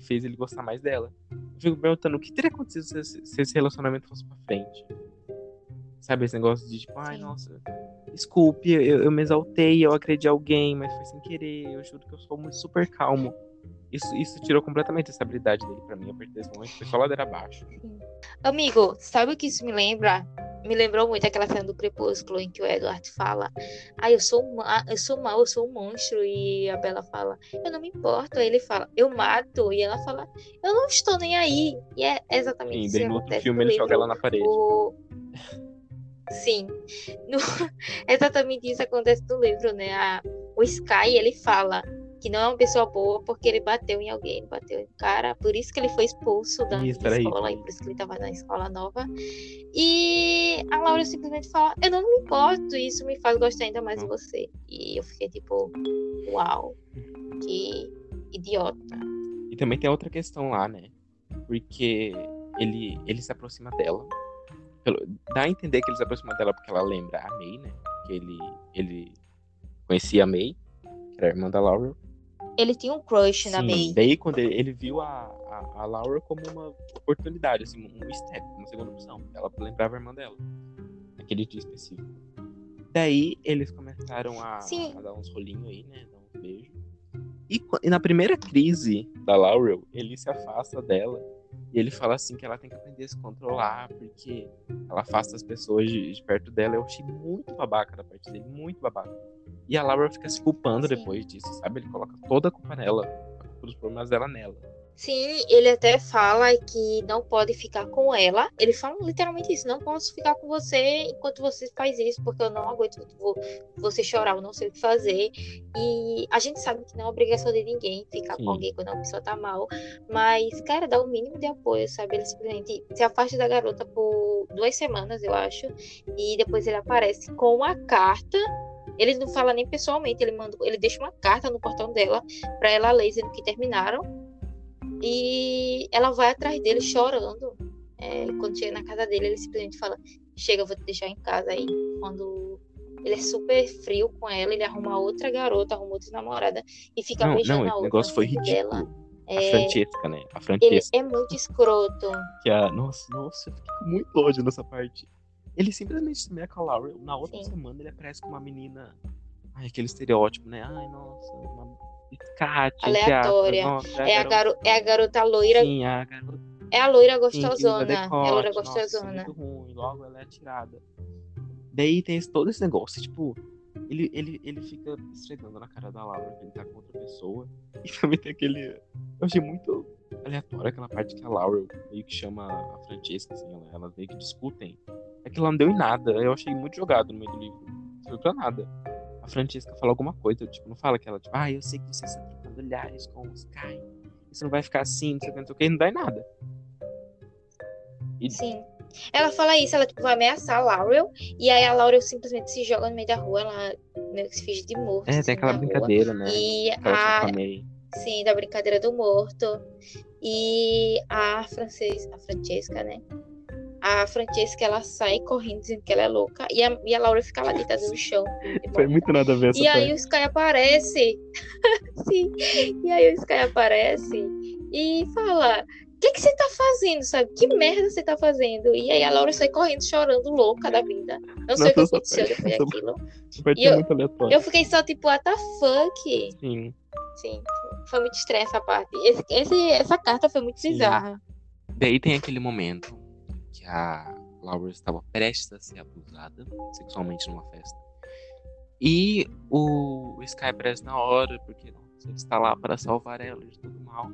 fez ele gostar mais dela. Eu fico perguntando o que teria acontecido se, esse- se esse relacionamento fosse pra frente. Sabe, esse negócio de tipo, ai, nossa, desculpe, eu, eu me exaltei, eu acreditei em alguém, mas foi sem querer. Eu juro que eu sou muito super calmo. Isso, isso tirou completamente a estabilidade dele pra mim a partir desse momento. Foi só ladeira abaixo. Amigo, sabe o que isso me lembra? Me lembrou muito aquela cena do Crepúsculo em que o Edward fala: Ah, eu sou, ma eu sou mal, eu sou um monstro. E a Bella fala: Eu não me importo. Aí ele fala: Eu mato. E ela fala: Eu não estou nem aí. E é exatamente Sim, isso que no outro filme ele joga ela na parede. O... Sim. No- Exatamente isso acontece no livro, né? A- O Sky, ele fala que não é uma pessoa boa porque ele bateu em alguém, ele bateu em cara, por isso que ele foi expulso da Isso, escola, e por isso que ele tava na escola nova. E a Laura simplesmente fala, eu não me importo, isso me faz gostar ainda mais de Hum. você. E eu fiquei tipo, uau, que idiota. E também tem outra questão lá, né? Porque ele, ele se aproxima dela. Pelo- dá a entender que ele se aproxima dela porque ela lembra a May, né? Que ele, ele conhecia a May, que era a irmã da Laurel. Ele tinha um crush na Sim, May. Daí quando ele, ele viu a, a, a Laurel como uma oportunidade, assim, um step, uma segunda opção. Ela lembrava a irmã dela. Naquele dia específico. Daí eles começaram a, Sim. a dar uns rolinhos aí, né? Dar uns beijos. E, e na primeira crise da Laurel, ele se afasta dela. E ele fala assim que ela tem que aprender a se controlar, porque ela afasta as pessoas de, de perto dela. Eu achei muito babaca da parte dele, muito babaca. E a Laurel fica se culpando Sim. depois disso, sabe? Ele coloca toda a culpa nela, a culpa dos problemas dela nela. Sim, ele até fala que não pode ficar com ela. Ele fala literalmente isso: não posso ficar com você enquanto você faz isso, porque eu não aguento vo- você chorar, eu não sei o que fazer. E a gente sabe que não é obrigação de ninguém ficar Sim. com alguém quando a pessoa tá mal. Mas, cara, dá o mínimo de apoio, sabe? Ele simplesmente se afasta da garota por duas semanas, eu acho. E depois ele aparece com uma carta. Ele não fala nem pessoalmente, ele manda, ele deixa uma carta no portão dela pra ela ler dizendo que terminaram. E ela vai atrás dele chorando. É, quando chega na casa dele, ele simplesmente fala: Chega, eu vou te deixar em casa aí. Quando ele é super frio com ela, ele arruma outra garota, arruma outra namorada e fica Não, beijando não, a outra. negócio foi frente dela. ridículo. A É, Francesca, né? A ele Francesca. é muito escroto. Que a... Nossa, nossa, eu fiquei muito ódio nessa parte. Ele simplesmente se meia com a Laurel. Na outra Sim. semana ele aparece com uma menina. Ai, aquele estereótipo, né? Ai, nossa, uma aspas. Aleatória. Nossa, É a, garota- garo é a garota loira. Sim, a garota É a loira sim, que usa gostosona. É a loira decote. Nossa, é gostosona. muito ruim. Logo ela é atirada. Daí tem todo esse negócio, tipo, ele, ele, ele fica esfregando na cara da Laura que ele tá com outra pessoa. E também tem aquele. Eu achei muito aleatório aquela parte que a Laura meio que chama a Francesca, assim, ela- elas meio que discutem. Aquilo não deu em nada. Eu achei muito jogado no meio do livro. Não serviu pra nada. A Francesca fala alguma coisa, tipo, não fala que ela, tipo, ah, eu sei que você está trocando olhares com o Sky. Isso não vai ficar assim, não sei o que, não sei o que, não dá em nada. E Sim. Ela fala isso, ela tipo, vai ameaçar a Laurel. E aí a Laurel simplesmente se joga no meio da rua. Ela meio que se finge de morto. é, assim, tem aquela na rua. brincadeira, né? E a, sim, da brincadeira do morto. E a Frances, a Francesca, né? A Francesca, ela sai correndo dizendo que ela é louca. E a, e a Laura fica lá deitada no chão. Foi muito nada a ver essa E aí parte. o Sky aparece. Sim. E aí o Sky aparece e fala: O que, que você tá fazendo, sabe? Que merda você tá fazendo? E aí a Laura sai correndo, chorando, louca da vida. Não sei o que aconteceu depois daquilo. E eu, eu fiquei só tipo, what the fuck? Sim. Sim, foi muito estranha essa parte. Esse, esse, essa carta foi muito Sim. bizarra. Daí tem aquele momento a Laura estava prestes a ser abusada sexualmente numa festa. E o Sky aparece na hora, porque ele está lá para salvar ela de todo mal.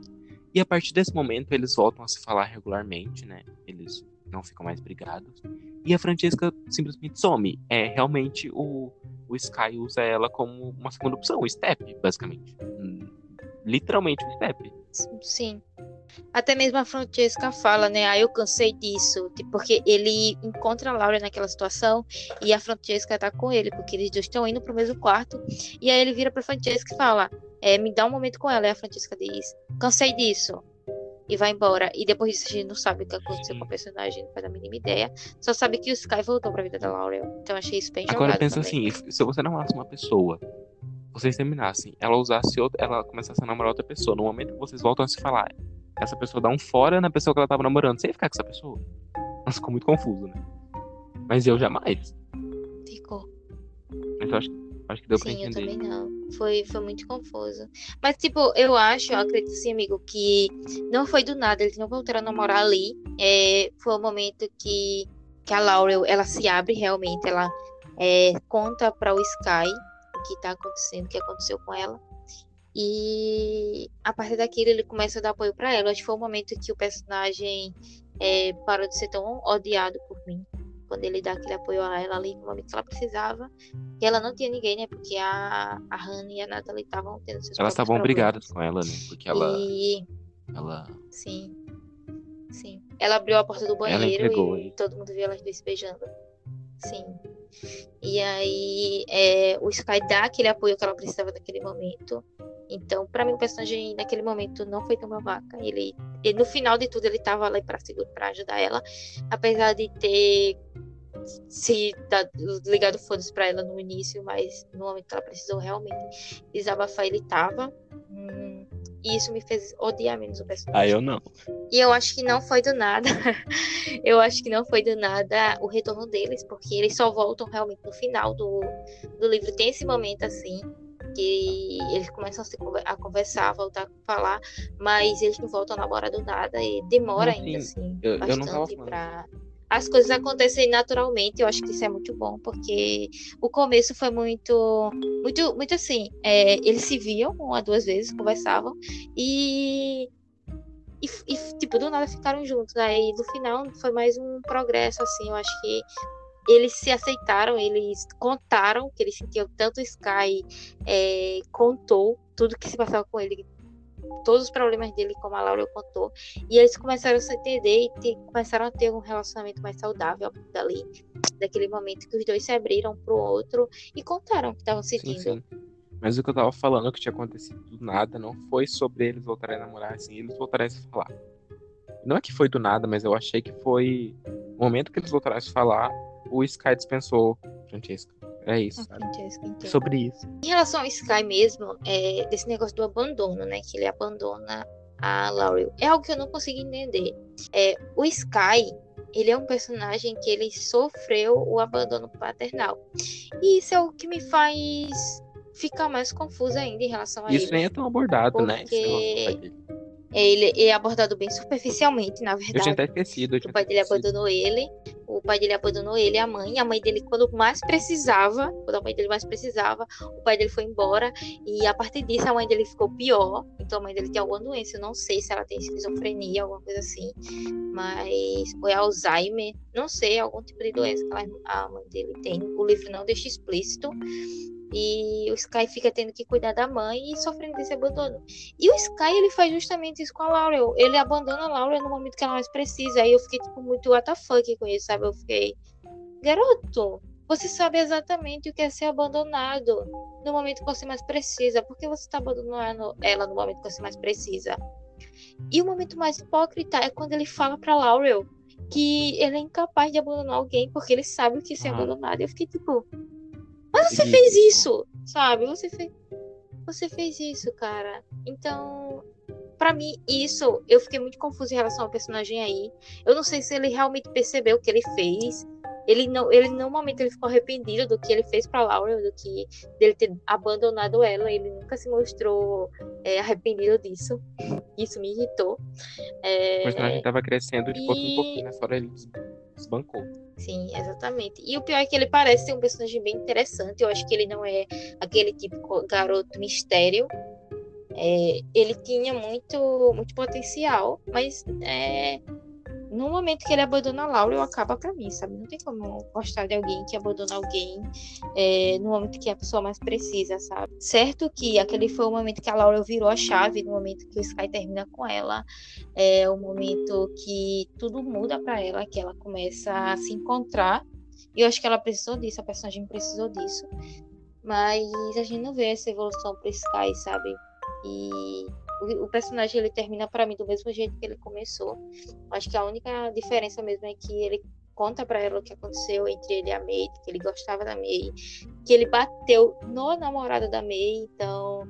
E a partir desse momento eles voltam a se falar regularmente, né? Eles não ficam mais brigados. E a Francesca simplesmente some. É realmente o, o Sky usa ela como uma segunda opção, o Step, basicamente. Hum, literalmente o Step. Sim. Até mesmo a Francesca fala, né? Ah, eu cansei disso. Tipo, porque ele encontra a Laura naquela situação e a Francesca tá com ele, porque eles dois estão indo pro mesmo quarto. E aí ele vira pra Francesca e fala: é, Me dá um momento com ela. E a Francesca diz: Cansei disso. E vai embora. E depois disso a gente não sabe o que aconteceu com o personagem, não faz a mínima ideia. Só sabe que o Sky voltou pra vida da Laurel. Então achei isso bem Agora pensa também. assim: se você namorasse uma pessoa vocês terminassem, ela usasse outra, ela começasse a namorar outra pessoa, no momento que vocês voltam a se falar, essa pessoa dá um fora na pessoa que ela tava namorando. Você ia ficar com essa pessoa? Nossa, ficou muito confuso, né? Mas eu jamais. Ficou. Mas eu acho, acho que deu Sim, pra entender. eu também não. Foi, foi muito confuso. Mas, tipo, eu acho, eu acredito sim, amigo, que não foi do nada. Eles não voltaram a namorar ali. É, foi o momento que, que a Laurel, ela se abre realmente. Ela é, conta para o Sky o que tá acontecendo, o que aconteceu com ela. E a partir daquilo ele começa a dar apoio para ela. Acho que foi o momento que o personagem é, parou de ser tão odiado por mim. Quando ele dá aquele apoio a ela ali no momento que ela precisava. E ela não tinha ninguém, né? Porque a, a Hannah e a Natalie estavam tendo seus Elas estavam brigadas com ela, né? Porque ela. E... Ela. Sim. Sim. Ela abriu a porta do banheiro e, e todo mundo viu elas duas se beijando. Sim. E aí é, o Sky dá aquele apoio que ela precisava naquele momento. Então, para mim, o personagem naquele momento não foi tão babaca. Ele, ele no final de tudo, ele tava lá para para ajudar ela, apesar de ter se ligado foda-se pra ela no início, mas no momento que ela precisou realmente desabafar, ele tava. Hum, e isso me fez odiar menos o personagem. Ah, eu não. E eu acho que não foi do nada. eu acho que não foi do nada o retorno deles, porque eles só voltam realmente no final do, do livro. Tem esse momento assim que eles começam a conversar, a voltar a falar, mas eles não voltam a namorar do nada e demora ainda assim eu, bastante eu para as coisas acontecerem naturalmente. Eu acho que isso é muito bom, porque o começo foi muito, muito, muito assim. É, eles se viam uma, duas vezes, conversavam e e, e, tipo, do nada ficaram juntos. Aí no final foi mais um progresso, assim. Eu acho que eles se aceitaram, eles contaram que eles sentiam tanto o Sky é, contou tudo que se passava com ele, todos os problemas dele, como a Laura contou, e eles começaram a se entender e ter, começaram a ter um relacionamento mais saudável dali, daquele momento que os dois se abriram pro outro e contaram o que estavam sentindo. Sim, sim. Mas o que eu tava falando, que tinha acontecido do nada, não foi sobre eles voltarem a namorar, assim, eles voltarem a se falar. Não é que foi do nada, mas eu achei que foi o momento que eles voltaram a se falar, o Sky dispensou Francesca. É isso. Francesca, Sobre isso. Em relação ao Sky mesmo, é, desse negócio do abandono, né? Que ele abandona a Laurel. É algo que eu não consigo entender. É, o Sky, ele é um personagem que ele sofreu o abandono paternal. E isso é o que me faz ficar mais confusa ainda em relação a isso ele. Isso nem é tão abordado, né? Porque... Ele é abordado bem superficialmente, na verdade. Eu tinha até esquecido. o pai dele abandonou ele. O pai dele abandonou ele e a mãe. A mãe dele, quando mais precisava, quando a mãe dele mais precisava, o pai dele foi embora. E a partir disso, a mãe dele ficou pior. Então, a mãe dele tem alguma doença. Eu não sei se ela tem esquizofrenia, alguma coisa assim. Mas foi Alzheimer. Não sei, algum tipo de doença que a mãe dele tem. O livro não deixa explícito. E o Sky fica tendo que cuidar da mãe e sofrendo desse abandono. E o Sky, ele faz justamente isso com a Laurel. Ele abandona a Laurel no momento que ela mais precisa. Aí eu fiquei, tipo, muito WTF com isso, sabe? Eu fiquei, garoto, você sabe exatamente o que é ser abandonado no momento que você mais precisa. Por que você está abandonando ela no momento que você mais precisa? E o momento mais hipócrita é quando ele fala pra Laurel que ele é incapaz de abandonar alguém porque ele sabe o que é ser ah. abandonado. Eu fiquei tipo, mas você fez isso, sabe? Você fez, você fez isso, cara. Então, para mim, isso, eu fiquei muito confusa em relação ao personagem aí. Eu não sei se ele realmente percebeu o que ele fez. Ele não, ele no momento ele ficou arrependido do que ele fez para Laura, do que dele ter abandonado ela. Ele nunca se mostrou é, arrependido disso. Isso me irritou. É, o personagem estava crescendo de pouquinho em pouquinho, nessa hora ele desbancou. Sim, exatamente. E o pior é que ele parece ser um personagem bem interessante. Eu acho que ele não é aquele típico garoto mistério. É, ele tinha muito, muito potencial, mas é, no momento que ele abandona a Laura, eu acaba pra mim, sabe? Não tem como gostar de alguém que abandona alguém é, no momento que a pessoa mais precisa, sabe? Certo que aquele foi o momento que a Laura virou a chave, no momento que o Sky termina com ela, é o momento que tudo muda para ela, que ela começa a se encontrar. E eu acho que ela precisou disso, a personagem precisou disso. Mas a gente não vê essa evolução pro Sky, sabe? E o, personagem ele termina para mim do mesmo jeito que ele começou. Acho que a única diferença mesmo é que ele conta para ela o que aconteceu entre ele e a May, que ele gostava da May, que ele bateu no namorado da May, então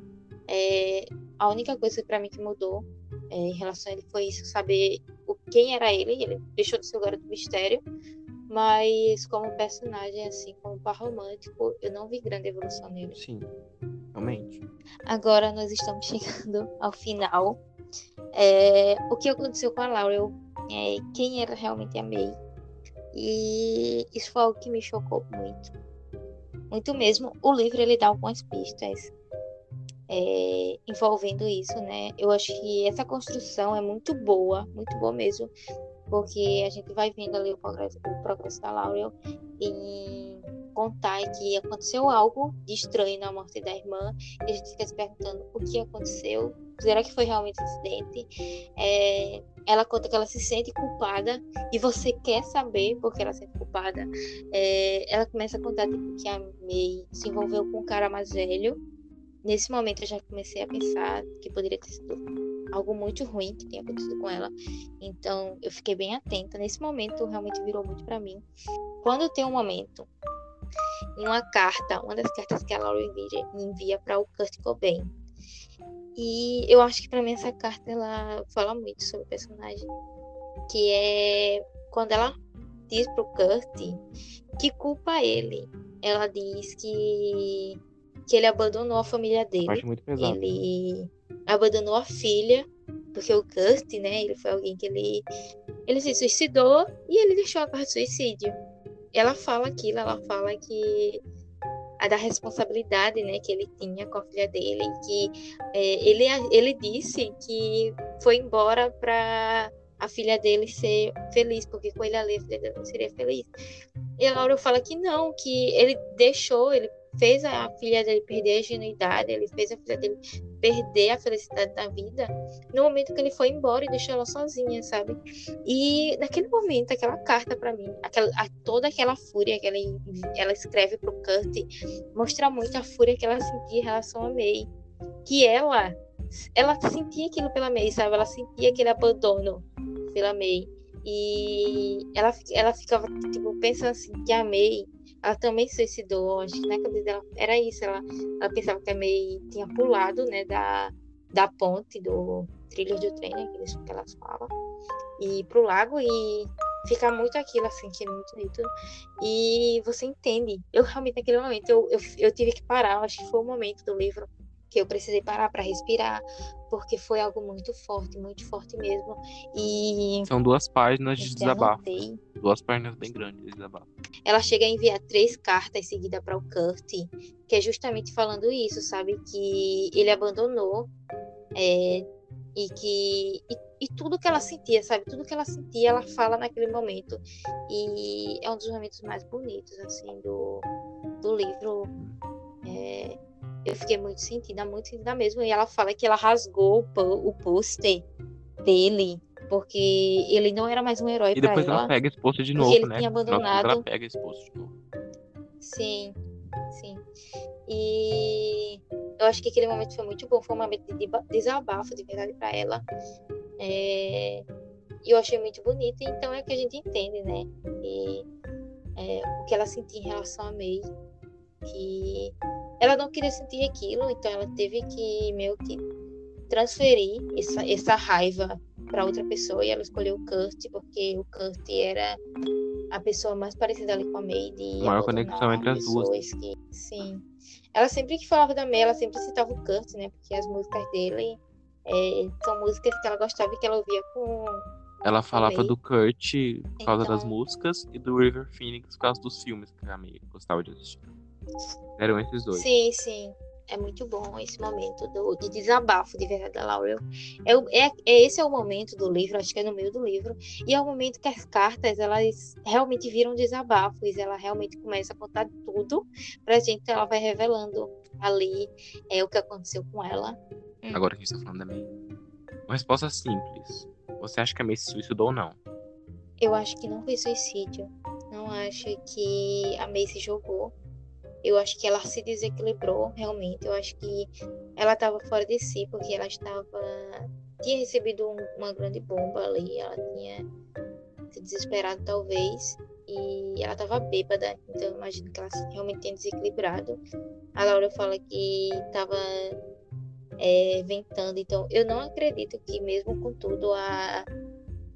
é, a única coisa para mim que mudou é, em relação a ele foi isso, saber o, quem era ele, ele deixou de ser o garoto mistério, mas como personagem, assim, como par romântico, eu não vi grande evolução nele. Sim, realmente. Agora nós estamos chegando ao final. É, o que aconteceu com a Laurel? É, quem era realmente a May? E isso foi algo que me chocou muito. Muito mesmo. O livro ele dá algumas pistas é, envolvendo isso, né? Eu acho que essa construção é muito boa, muito boa mesmo, porque a gente vai vendo ali o progresso, o progresso da Laurel em contar que aconteceu algo de estranho na morte da irmã e a gente fica se perguntando o que aconteceu, será que foi realmente um acidente? É, ela conta que ela se sente culpada e você quer saber por que ela se sente culpada. É, ela começa a contar tipo, que a May se envolveu com um cara mais velho. Nesse momento eu já comecei a pensar que poderia ter sido algo muito ruim que tinha acontecido com ela. Então eu fiquei bem atenta. Nesse momento realmente virou muito para mim. Quando tem um momento em uma carta, uma das cartas que a Laura envia, envia para o Kurt Cobain. E eu acho que para mim essa carta ela fala muito sobre o personagem, que é quando ela diz pro Kurt que culpa ele. Ela diz que que ele abandonou a família dele. Acho muito pesado. Ele abandonou a filha, porque o Kurt, né, ele foi alguém que ele ele se suicidou e ele deixou a carta de suicídio ela fala aquilo, ela fala que a da responsabilidade, né, que ele tinha com a filha dele, que é, ele, ele disse que foi embora para a filha dele ser feliz, porque com ele ali a filha dele não seria feliz. E a Laura fala que não, que ele deixou, ele fez a filha dele perder a ingenuidade, ele fez a filha dele perder a felicidade da vida no momento que ele foi embora e deixou ela sozinha, sabe? E naquele momento, aquela carta para mim, aquela, a, toda aquela fúria que ela, ela escreve pro Kurt, mostra muito a fúria que ela sentia em relação a May. Que ela, ela sentia aquilo pela May, sabe? Ela sentia aquele abandono pela May. E ela, ela ficava, tipo, pensando assim, que a May ela também suicidou, acho que na cabeça dela era isso, ela, ela pensava que a May tinha pulado, né, da, da ponte do trilho do trem, né, que elas falam, e pro lago e fica muito aquilo, assim, que é muito nítido, e você entende, eu realmente naquele momento, eu, eu, eu tive que parar, acho que foi o momento do livro que eu precisei parar para respirar, porque foi algo muito forte, muito forte mesmo. E são duas páginas de desabafo. Duas páginas bem grandes de desabafo. Ela chega a enviar três cartas seguidas para o Kurt, que é justamente falando isso, sabe, que ele abandonou é, e que e, e, tudo que ela sentia, sabe, tudo que ela sentia, ela fala naquele momento. E é um dos momentos mais bonitos assim do do livro. É, eu fiquei muito sentida, muito sentida mesmo. E ela fala que ela rasgou o pôster dele, porque ele não era mais um herói. E depois ela pega esse pôster de novo, ele né? Tinha abandonado. Ela pega esse pôster de novo. Sim, sim. E eu acho que aquele momento foi muito bom. Foi um momento de desabafo de verdade para ela. É... E eu achei muito bonito. Então é que a gente entende, né? E, é, o que ela sentia em relação a May. Que ela não queria sentir aquilo, então ela teve que meio que transferir essa, essa raiva para outra pessoa e ela escolheu o Kurt porque o Kurt era a pessoa mais parecida ali com a May de maior conexão entre as duas. que, sim. Ela sempre que falava da May ela sempre citava o Kurt né porque as músicas dele é, são músicas que ela gostava e que ela ouvia com ela falava do Kurt por causa então... das músicas e do River Phoenix por causa dos filmes que a May gostava de assistir eram esses dois sim sim é muito bom esse momento do, de desabafo de verdade da Laurel. É, é, é, esse é o momento do livro, acho que é no meio do livro, e é o momento que as cartas elas realmente viram desabafos, ela realmente começa a contar tudo pra gente, ela vai revelando ali é, o que aconteceu com ela. Hum. Agora que a gente tá falando da May. Uma resposta simples. Você acha que a May se suicidou ou não? Eu acho que não foi suicídio. Não acho que a May se jogou eu acho que ela se desequilibrou realmente. Eu acho que ela estava fora de si, porque ela estava. tinha recebido um, uma grande bomba ali, ela tinha se desesperado talvez, e ela estava bêbada, então eu imagino que ela realmente tinha desequilibrado. A Laura fala que estava é, ventando, então eu não acredito que, mesmo com tudo, a,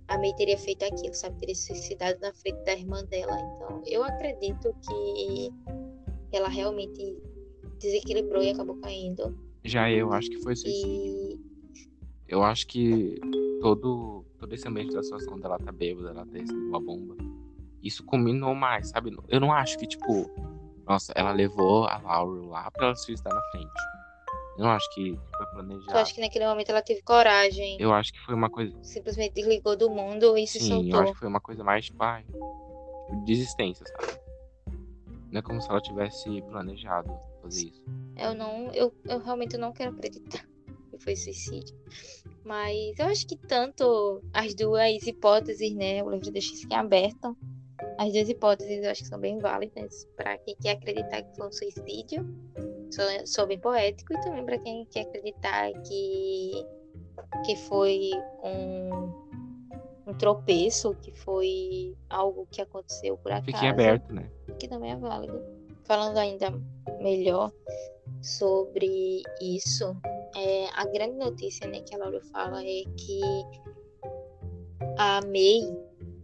a May teria feito aquilo, sabe? Teria suicidado na frente da irmã dela. Então eu acredito que ela realmente desequilibrou e acabou caindo. Já eu acho que foi suicídio. E... Eu acho que todo, todo esse ambiente da situação dela tá bêbada, ela ter uma bomba. Isso combinou mais, sabe? Eu não acho que, tipo, nossa, ela levou a Laurel lá pra ela se suicidar na frente. Eu não acho que foi planejado. Eu acho que naquele momento ela teve coragem. Eu acho que foi uma coisa. Simplesmente desligou do mundo e se Sim, soltou. Eu acho que foi uma coisa mais, tipo, ai, desistência, sabe? Não é como se ela tivesse planejado fazer isso. Eu não, eu, eu realmente não quero acreditar que foi suicídio. Mas eu acho que tanto as duas hipóteses, né? O livro deixa isso aqui aberto. As duas hipóteses eu acho que são bem válidas para quem quer acreditar que foi um suicídio. Sou bem poético e também para quem quer acreditar que, que foi um um tropeço, que foi algo que aconteceu por acaso. Fiquei aberto, né? Que também é válido. Falando ainda melhor sobre isso, é, a grande notícia né, que a Laura fala é que a May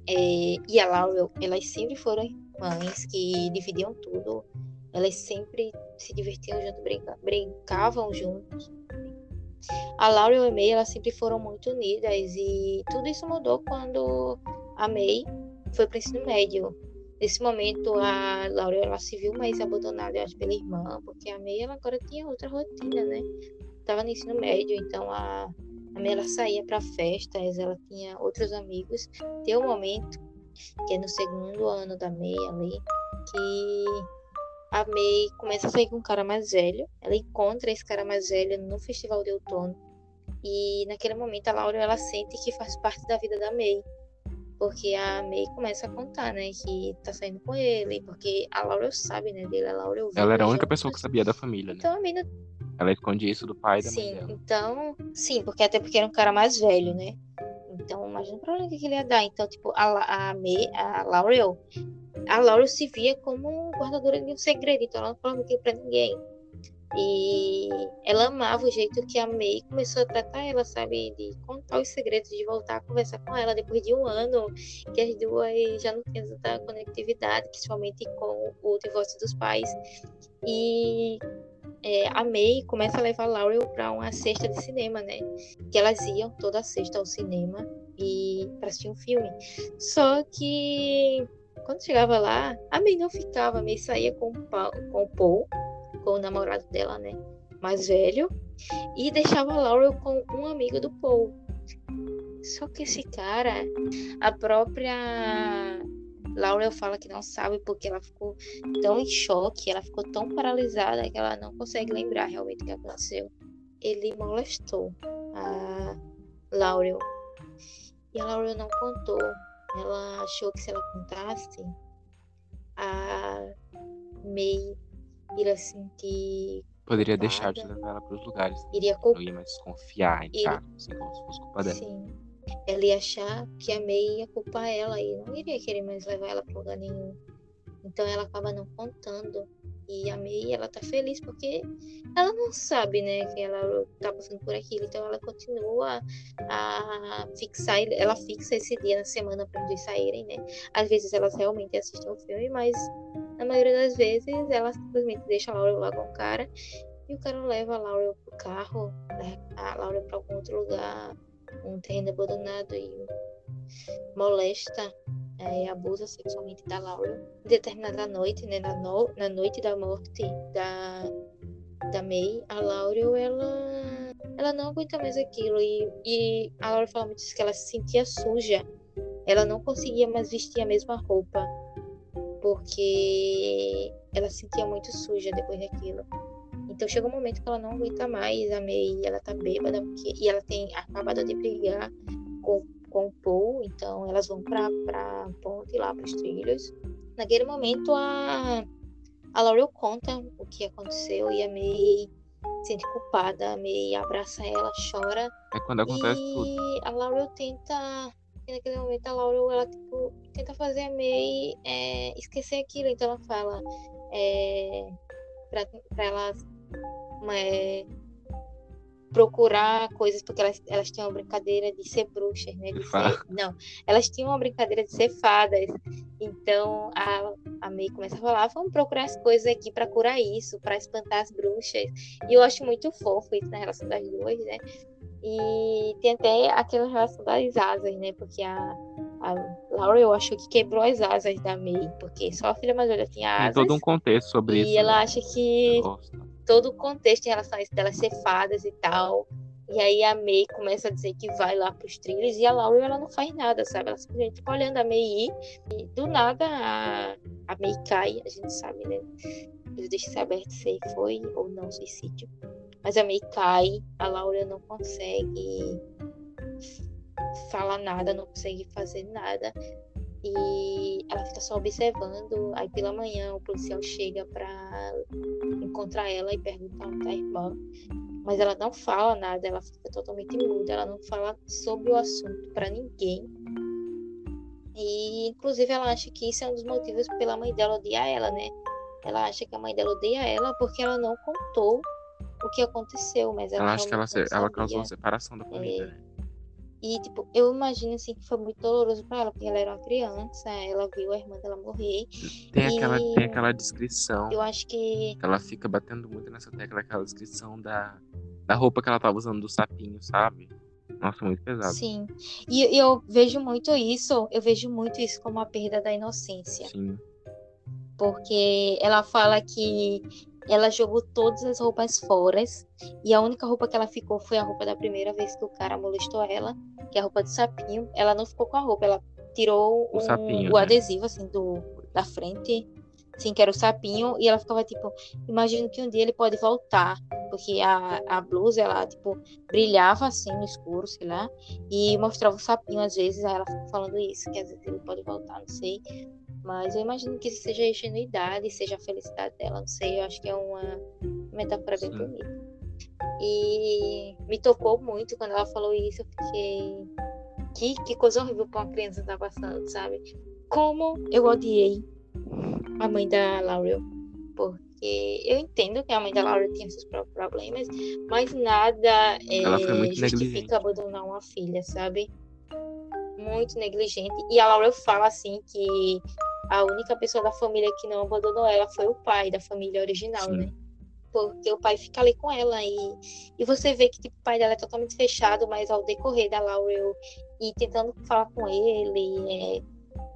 é, e a Laura, elas sempre foram irmãs que dividiam tudo. Elas sempre se divertiam juntos, brinca, brincavam juntos. A Laura e a May, elas sempre foram muito unidas e tudo isso mudou quando a May foi para o ensino médio. Nesse momento, a Laura ela se viu mais abandonada, eu acho, pela irmã, porque a May ela agora tinha outra rotina, né? Tava no ensino médio, então a, a May ela saía para festas, ela tinha outros amigos. Tem um momento, que é no segundo ano da May ali, que a May começa a sair com um cara mais velho. Ela encontra esse cara mais velho no festival de outono. E naquele momento a Laura ela sente que faz parte da vida da May. Porque a May começa a contar, né, que tá saindo com ele, porque a Laura sabe, né, dele, a Laura Ela era a única pessoa que sabia da família, né? Então a May não... Ela escondia isso do pai e da sim, mãe dela. então, sim, porque até porque era um cara mais velho, né? Então, imagina o problema que ele ia dar. Então, tipo, a, a, May, a Laurel, a Laurel se via como guardadora de um segredo, então ela não falava aquilo pra ninguém. E ela amava o jeito que a May começou a tratar ela, sabe? De contar os segredos, de voltar a conversar com ela depois de um ano que as duas já não tinham tanta conectividade, principalmente com o divórcio dos pais. E é, a May começa a levar a Laurel para uma cesta de cinema, né? Que elas iam toda sexta ao cinema e para assistir um filme. Só que quando chegava lá, a May não ficava, a May saía com, com o Paul com o namorado dela, né? Mais velho. E deixava Laurel com um amigo do Paul. Só que esse cara, a própria Laurel fala que não sabe porque ela ficou tão em choque, ela ficou tão paralisada que ela não consegue lembrar realmente o que aconteceu. Ele molestou a Laurel. E a Laurel não contou. Ela achou que se ela contasse, a May iria sentir. Poderia deixar de levar ela para os lugares. Iria culpar. Não ia mais confiar em iria... assim como se fosse culpa dela. Sim. Ela ia achar que a May ia culpar ela e não iria querer mais levar ela para lugar nenhum. Então ela acaba não contando. E a May, ela tá feliz porque ela não sabe, né, que ela tá passando por aquilo. Então ela continua a fixar, ela fixa esse dia na semana para eles saírem, né? Às vezes elas realmente assistem o filme, mas na maioria das vezes ela simplesmente deixa a Laurel lá com o cara e o cara leva a Laurel pro carro, a Laurel pra algum outro lugar, um terreno abandonado e molesta é, abusa sexualmente da Laura. Em determinada noite, né, na, no, na noite da morte da, da May, a Laura, ela, ela não aguenta mais aquilo. E, e a Laura fala muito que ela se sentia suja. Ela não conseguia mais vestir a mesma roupa. Porque ela se sentia muito suja depois daquilo. Então chega um momento que ela não aguenta mais a May, ela tá bêbada, porque, e ela tem acabado de brigar com com o Paul, então elas vão para a ponte lá para os trilhos. Naquele momento a a Laurel conta o que aconteceu e a May sente culpada, a May abraça ela, chora. É quando acontece e tudo. a Laurel tenta e naquele momento a Laurel ela tipo, tenta fazer a May é, esquecer aquilo, então ela fala é, para ela é, procurar coisas, porque elas, elas tinham uma brincadeira de ser bruxas, né? De ser, não, elas tinham uma brincadeira de ser fadas. Então a, a May começa a falar: vamos procurar as coisas aqui para curar isso, para espantar as bruxas. E eu acho muito fofo isso na relação das duas, né? E tem até aquela relação das asas, né? Porque a, a Laura, eu acho que quebrou as asas da May, porque só a filha mais velha tinha asas. Tem todo um contexto sobre e isso. E ela né? acha que Nossa todo o contexto em relação a isso delas ser fadas e tal. E aí a May começa a dizer que vai lá pros trilhos e a Laura ela não faz nada, sabe? Ela simplesmente fica olhando a May ir e do nada a, a May cai, a gente sabe, né? Eu deixo aberto se foi ou não suicídio. Mas a May cai, a Laura não consegue falar nada, não consegue fazer nada. E ela fica só observando. Aí pela manhã o policial chega para encontrar ela e perguntar onde tá a irmã. Mas ela não fala nada, ela fica totalmente muda, ela não fala sobre o assunto para ninguém. E inclusive ela acha que isso é um dos motivos pela mãe dela odiar ela, né? Ela acha que a mãe dela odeia ela porque ela não contou o que aconteceu, mas ela, ela acha que ela, ela causou separação da família, é... E, tipo, eu imagino, assim, que foi muito doloroso pra ela, porque ela era uma criança, ela viu a irmã dela morrer. Tem, e... aquela, tem aquela descrição. Eu acho que... Ela fica batendo muito nessa tecla, aquela descrição da, da roupa que ela tava usando do sapinho, sabe? Nossa, muito pesado. Sim. E eu vejo muito isso, eu vejo muito isso como a perda da inocência. Sim. Porque ela fala que ela jogou todas as roupas fora e a única roupa que ela ficou foi a roupa da primeira vez que o cara molestou ela, que é a roupa do sapinho. Ela não ficou com a roupa, ela tirou o, um, sapinho, o né? adesivo assim do da frente, assim que era o sapinho e ela ficava tipo, imagino que um dia ele pode voltar, porque a, a blusa ela tipo brilhava assim no escuro, sei lá, e mostrava o sapinho às vezes, aí ela ficou falando isso, que às vezes ele pode voltar, não sei. Mas eu imagino que isso seja a ingenuidade, seja a felicidade dela, não sei, eu acho que é uma metáfora bem Sim. bonita. E me tocou muito quando ela falou isso, porque que, que coisa horrível pra uma criança estar passando, sabe? Como eu odiei a mãe da Laurel, porque eu entendo que a mãe da Laurel tinha seus próprios problemas, mas nada é, justifica abandonar uma filha, sabe? Muito negligente. E a Laurel fala assim que a única pessoa da família que não abandonou ela foi o pai da família original, Sim. né? Porque o pai fica ali com ela e, e você vê que tipo, o pai dela é totalmente fechado, mas ao decorrer da Laurel e tentando falar com ele, é,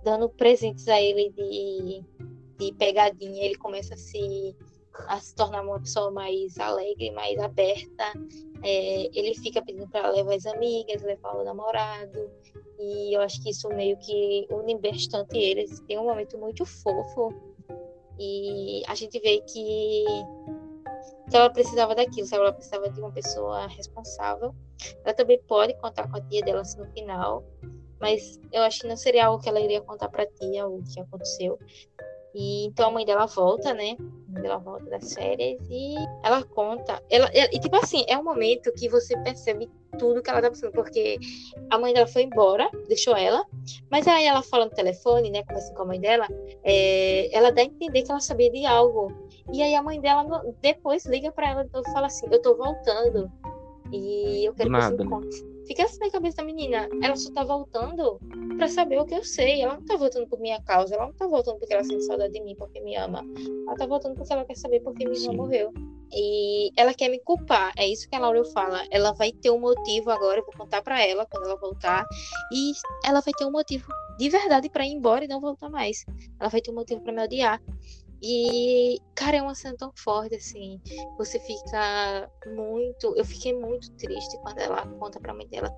dando presentes a ele de, de pegadinha, ele começa a se, a se tornar uma pessoa mais alegre, mais aberta. É, ele fica pedindo para levar as amigas, levar o namorado. E eu acho que isso meio que une bastante eles. Tem um momento muito fofo. E a gente vê que, ela precisava daquilo? Ela precisava de uma pessoa responsável. Ela também pode contar com a tia dela assim, no final. Mas eu acho que não seria algo que ela iria contar pra tia o que aconteceu. E então a mãe dela volta, né? A mãe dela volta das férias e ela conta. Ela, ela- e tipo assim, é um momento que você percebe tudo que ela tá passando, porque a mãe dela foi embora, deixou ela, mas aí ela fala no telefone, né? Conversa com a mãe dela, é, ela dá a entender que ela sabia de algo. E aí a mãe dela depois liga para ela e fala assim: Eu tô voltando. E eu quero que você conte. Fica assim na cabeça da menina. Ela só tá voltando para saber o que eu sei. Ela não tá voltando por minha causa. Ela não tá voltando porque ela sente saudade de mim, porque me ama. Ela tá voltando porque ela quer saber porque minha irmã morreu. E ela quer me culpar. É isso que a Laura fala. Ela vai ter um motivo agora. Eu vou contar para ela quando ela voltar. E ela vai ter um motivo de verdade para ir embora e não voltar mais. Ela vai ter um motivo para me odiar. E, cara, é uma cena tão forte, assim. Você fica muito. Eu fiquei muito triste quando ela conta pra mãe dela.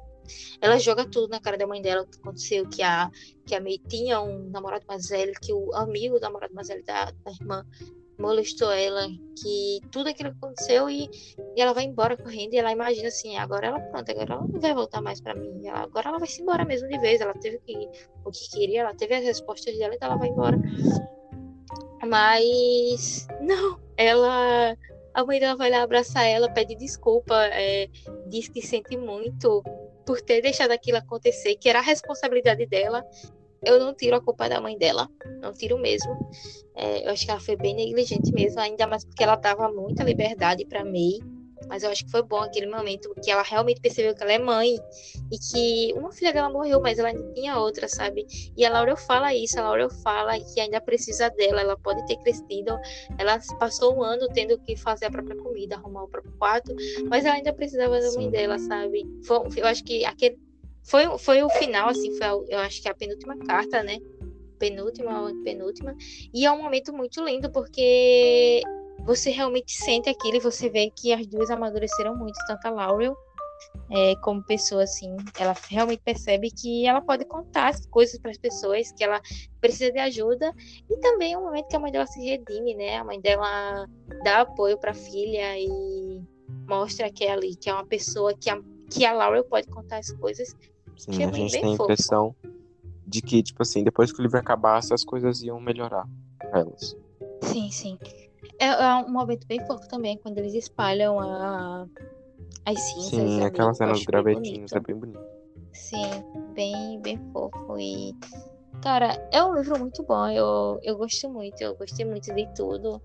Ela joga tudo na cara da mãe dela, o que aconteceu, que a, que a May tinha um namorado mais velho, que o amigo do namorado mais velho da, da irmã molestou ela, que tudo aquilo aconteceu e, e ela vai embora correndo e ela imagina assim, agora ela pronto, agora ela não vai voltar mais para mim, ela, agora ela vai se embora mesmo de vez, ela teve que, o que queria, ela teve as respostas dela, então ela vai embora. Mas não, ela. A mãe dela vai lá abraçar ela, pede desculpa, é, diz que sente muito por ter deixado aquilo acontecer, que era a responsabilidade dela. Eu não tiro a culpa da mãe dela, não tiro mesmo. É, eu acho que ela foi bem negligente mesmo, ainda mais porque ela dava muita liberdade para May mas eu acho que foi bom aquele momento que ela realmente percebeu que ela é mãe e que uma filha dela morreu, mas ela ainda tinha outra, sabe? E a Laura fala isso, a Laura fala que ainda precisa dela, ela pode ter crescido, ela passou um ano tendo que fazer a própria comida, arrumar o próprio quarto, mas ela ainda precisava da mãe dela, sabe? Foi, eu acho que aquele foi, foi o final, assim, foi a, eu acho que a penúltima carta, né? Penúltima, penúltima. E é um momento muito lindo, porque você realmente sente aquilo e você vê que as duas amadureceram muito, tanto a Laurel é, como pessoa, assim, ela realmente percebe que ela pode contar as coisas para as pessoas, que ela precisa de ajuda, e também é um momento que a mãe dela se redime, né? A mãe dela dá apoio para a filha e mostra que é ali, que é uma pessoa que a, que a Laurel pode contar as coisas. Sim, é a gente tem a impressão de que, tipo assim, depois que o livro acabasse, as coisas iam melhorar elas. Sim, sim. É, é, um momento bem fofo também, quando eles espalham a, as cinzas. Sim, aquela cena dos gravetinhos é bem bonito. Sim, bem, bem fofo. E, cara, é um livro muito bom. Eu, eu gosto muito, eu gostei muito de tudo,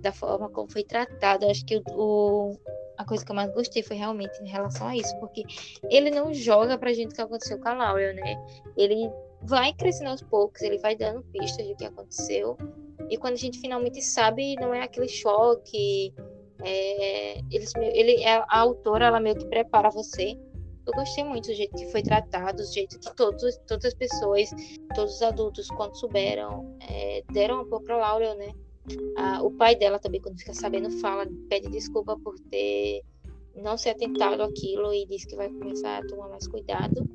da forma como foi tratado. Acho que o, o a coisa que eu mais gostei foi realmente em relação a isso, porque ele não joga pra gente o que aconteceu com a Laurel, né? Ele vai crescendo aos poucos, ele vai dando pistas do que aconteceu. E quando a gente finalmente sabe, não é aquele choque. É, eles, ele, é, a autora, ela meio que prepara você. Eu gostei muito do jeito que foi tratado, do jeito que todos, todas as pessoas, todos os adultos, quando souberam, é, deram apoio para Laurel, né? Ah, o pai dela também, quando fica sabendo, fala, pede desculpa por ter não se atentado àquilo e diz que vai começar a tomar mais cuidado.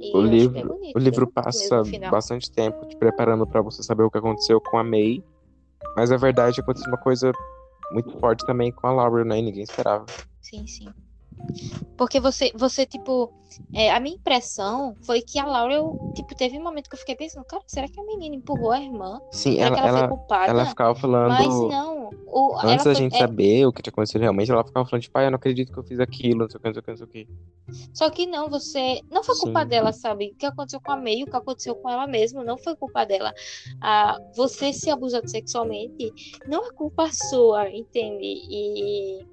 E o livro, bonito, o livro passa bastante tempo te preparando para você saber o que aconteceu com a May. Mas na verdade aconteceu uma coisa muito forte também com a Laura, né? E ninguém esperava. Sim, sim. Porque você, você tipo, é, a minha impressão foi que a Laura, eu, tipo, teve um momento que eu fiquei pensando, cara, será que a menina empurrou a irmã? Sim, ela, ela, ela, culpada? ela ficava falando. Mas não. O, antes da gente é... saber o que tinha acontecido realmente, ela ficava falando, tipo, ah, eu não acredito que eu fiz aquilo, não sei o que, não sei o que, não sei o que. Só que não, você. Não foi culpa Sim. dela, sabe? O que aconteceu com a May, o que aconteceu com ela mesma, não foi culpa dela. Ah, você ser abusado sexualmente não é culpa sua, entende? E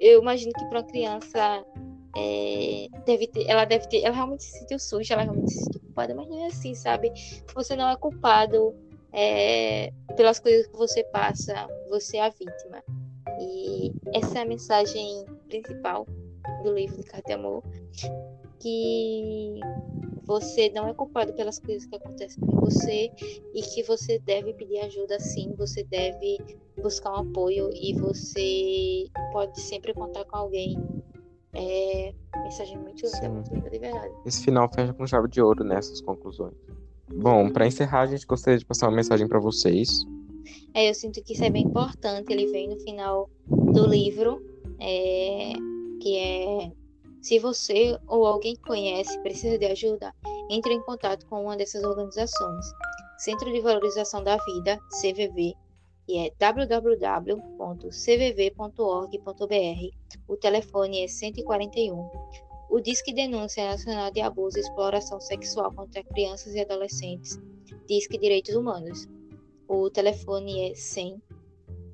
eu imagino que para uma criança é, deve ter, ela deve ter, ela realmente se sentiu suja, ela realmente se sentiu culpada, mas não é assim, sabe? Você não é culpado é, pelas coisas que você passa, você é a vítima. E essa é a mensagem principal do livro de Carta de Amor, que você não é culpado pelas coisas que acontecem com você e que você deve pedir ajuda sim, você deve buscar um apoio e você pode sempre contar com alguém. É mensagem muito linda, muito linda de verdade. Esse final fecha com chave de ouro nessas conclusões. Bom, para encerrar, a gente gostaria de passar uma mensagem para vocês. É, eu sinto que isso é bem importante. Ele vem no final do livro, é, que é se você ou alguém que conhece precisa de ajuda, entre em contato com uma dessas organizações. Centro de Valorização da Vida, CVV, e é www.cvv.org.br. O telefone é 141. O Disque Denúncia Nacional de Abuso e Exploração Sexual contra Crianças e Adolescentes, Disque Direitos Humanos. O telefone é 100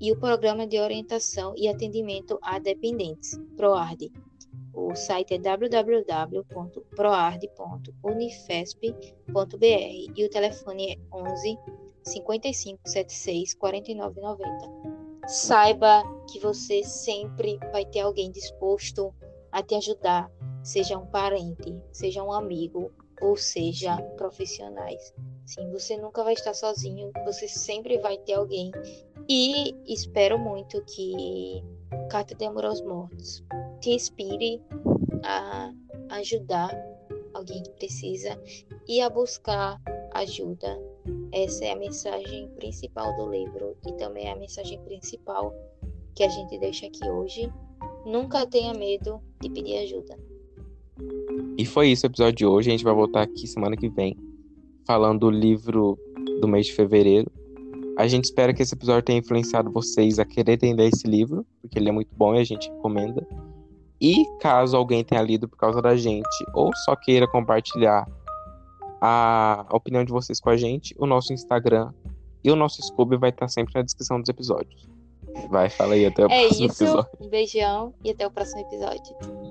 e o Programa de Orientação e Atendimento a Dependentes, PROARD. O site é www.proard.unifesp.br e o telefone é 11 55 76 49 90 saiba que você sempre vai ter alguém disposto a te ajudar, seja um parente, seja um amigo ou seja profissionais. Sim, você nunca vai estar sozinho, você sempre vai ter alguém. E espero muito que Carta de Amor aos Mortos te inspire a ajudar alguém que precisa e a buscar ajuda essa é a mensagem principal do livro e também a mensagem principal que a gente deixa aqui hoje. Nunca tenha medo de pedir ajuda. E foi isso o episódio de hoje. A gente vai voltar aqui semana que vem falando do livro do mês de fevereiro. A gente espera que esse episódio tenha influenciado vocês a querer entender esse livro, porque ele é muito bom e a gente recomenda. E caso alguém tenha lido por causa da gente ou só queira compartilhar a opinião de vocês com a gente, o nosso Instagram e o nosso Scooby vai estar sempre na descrição dos episódios. Vai, fala aí, até o é próximo isso, episódio. Um beijão e até o próximo episódio.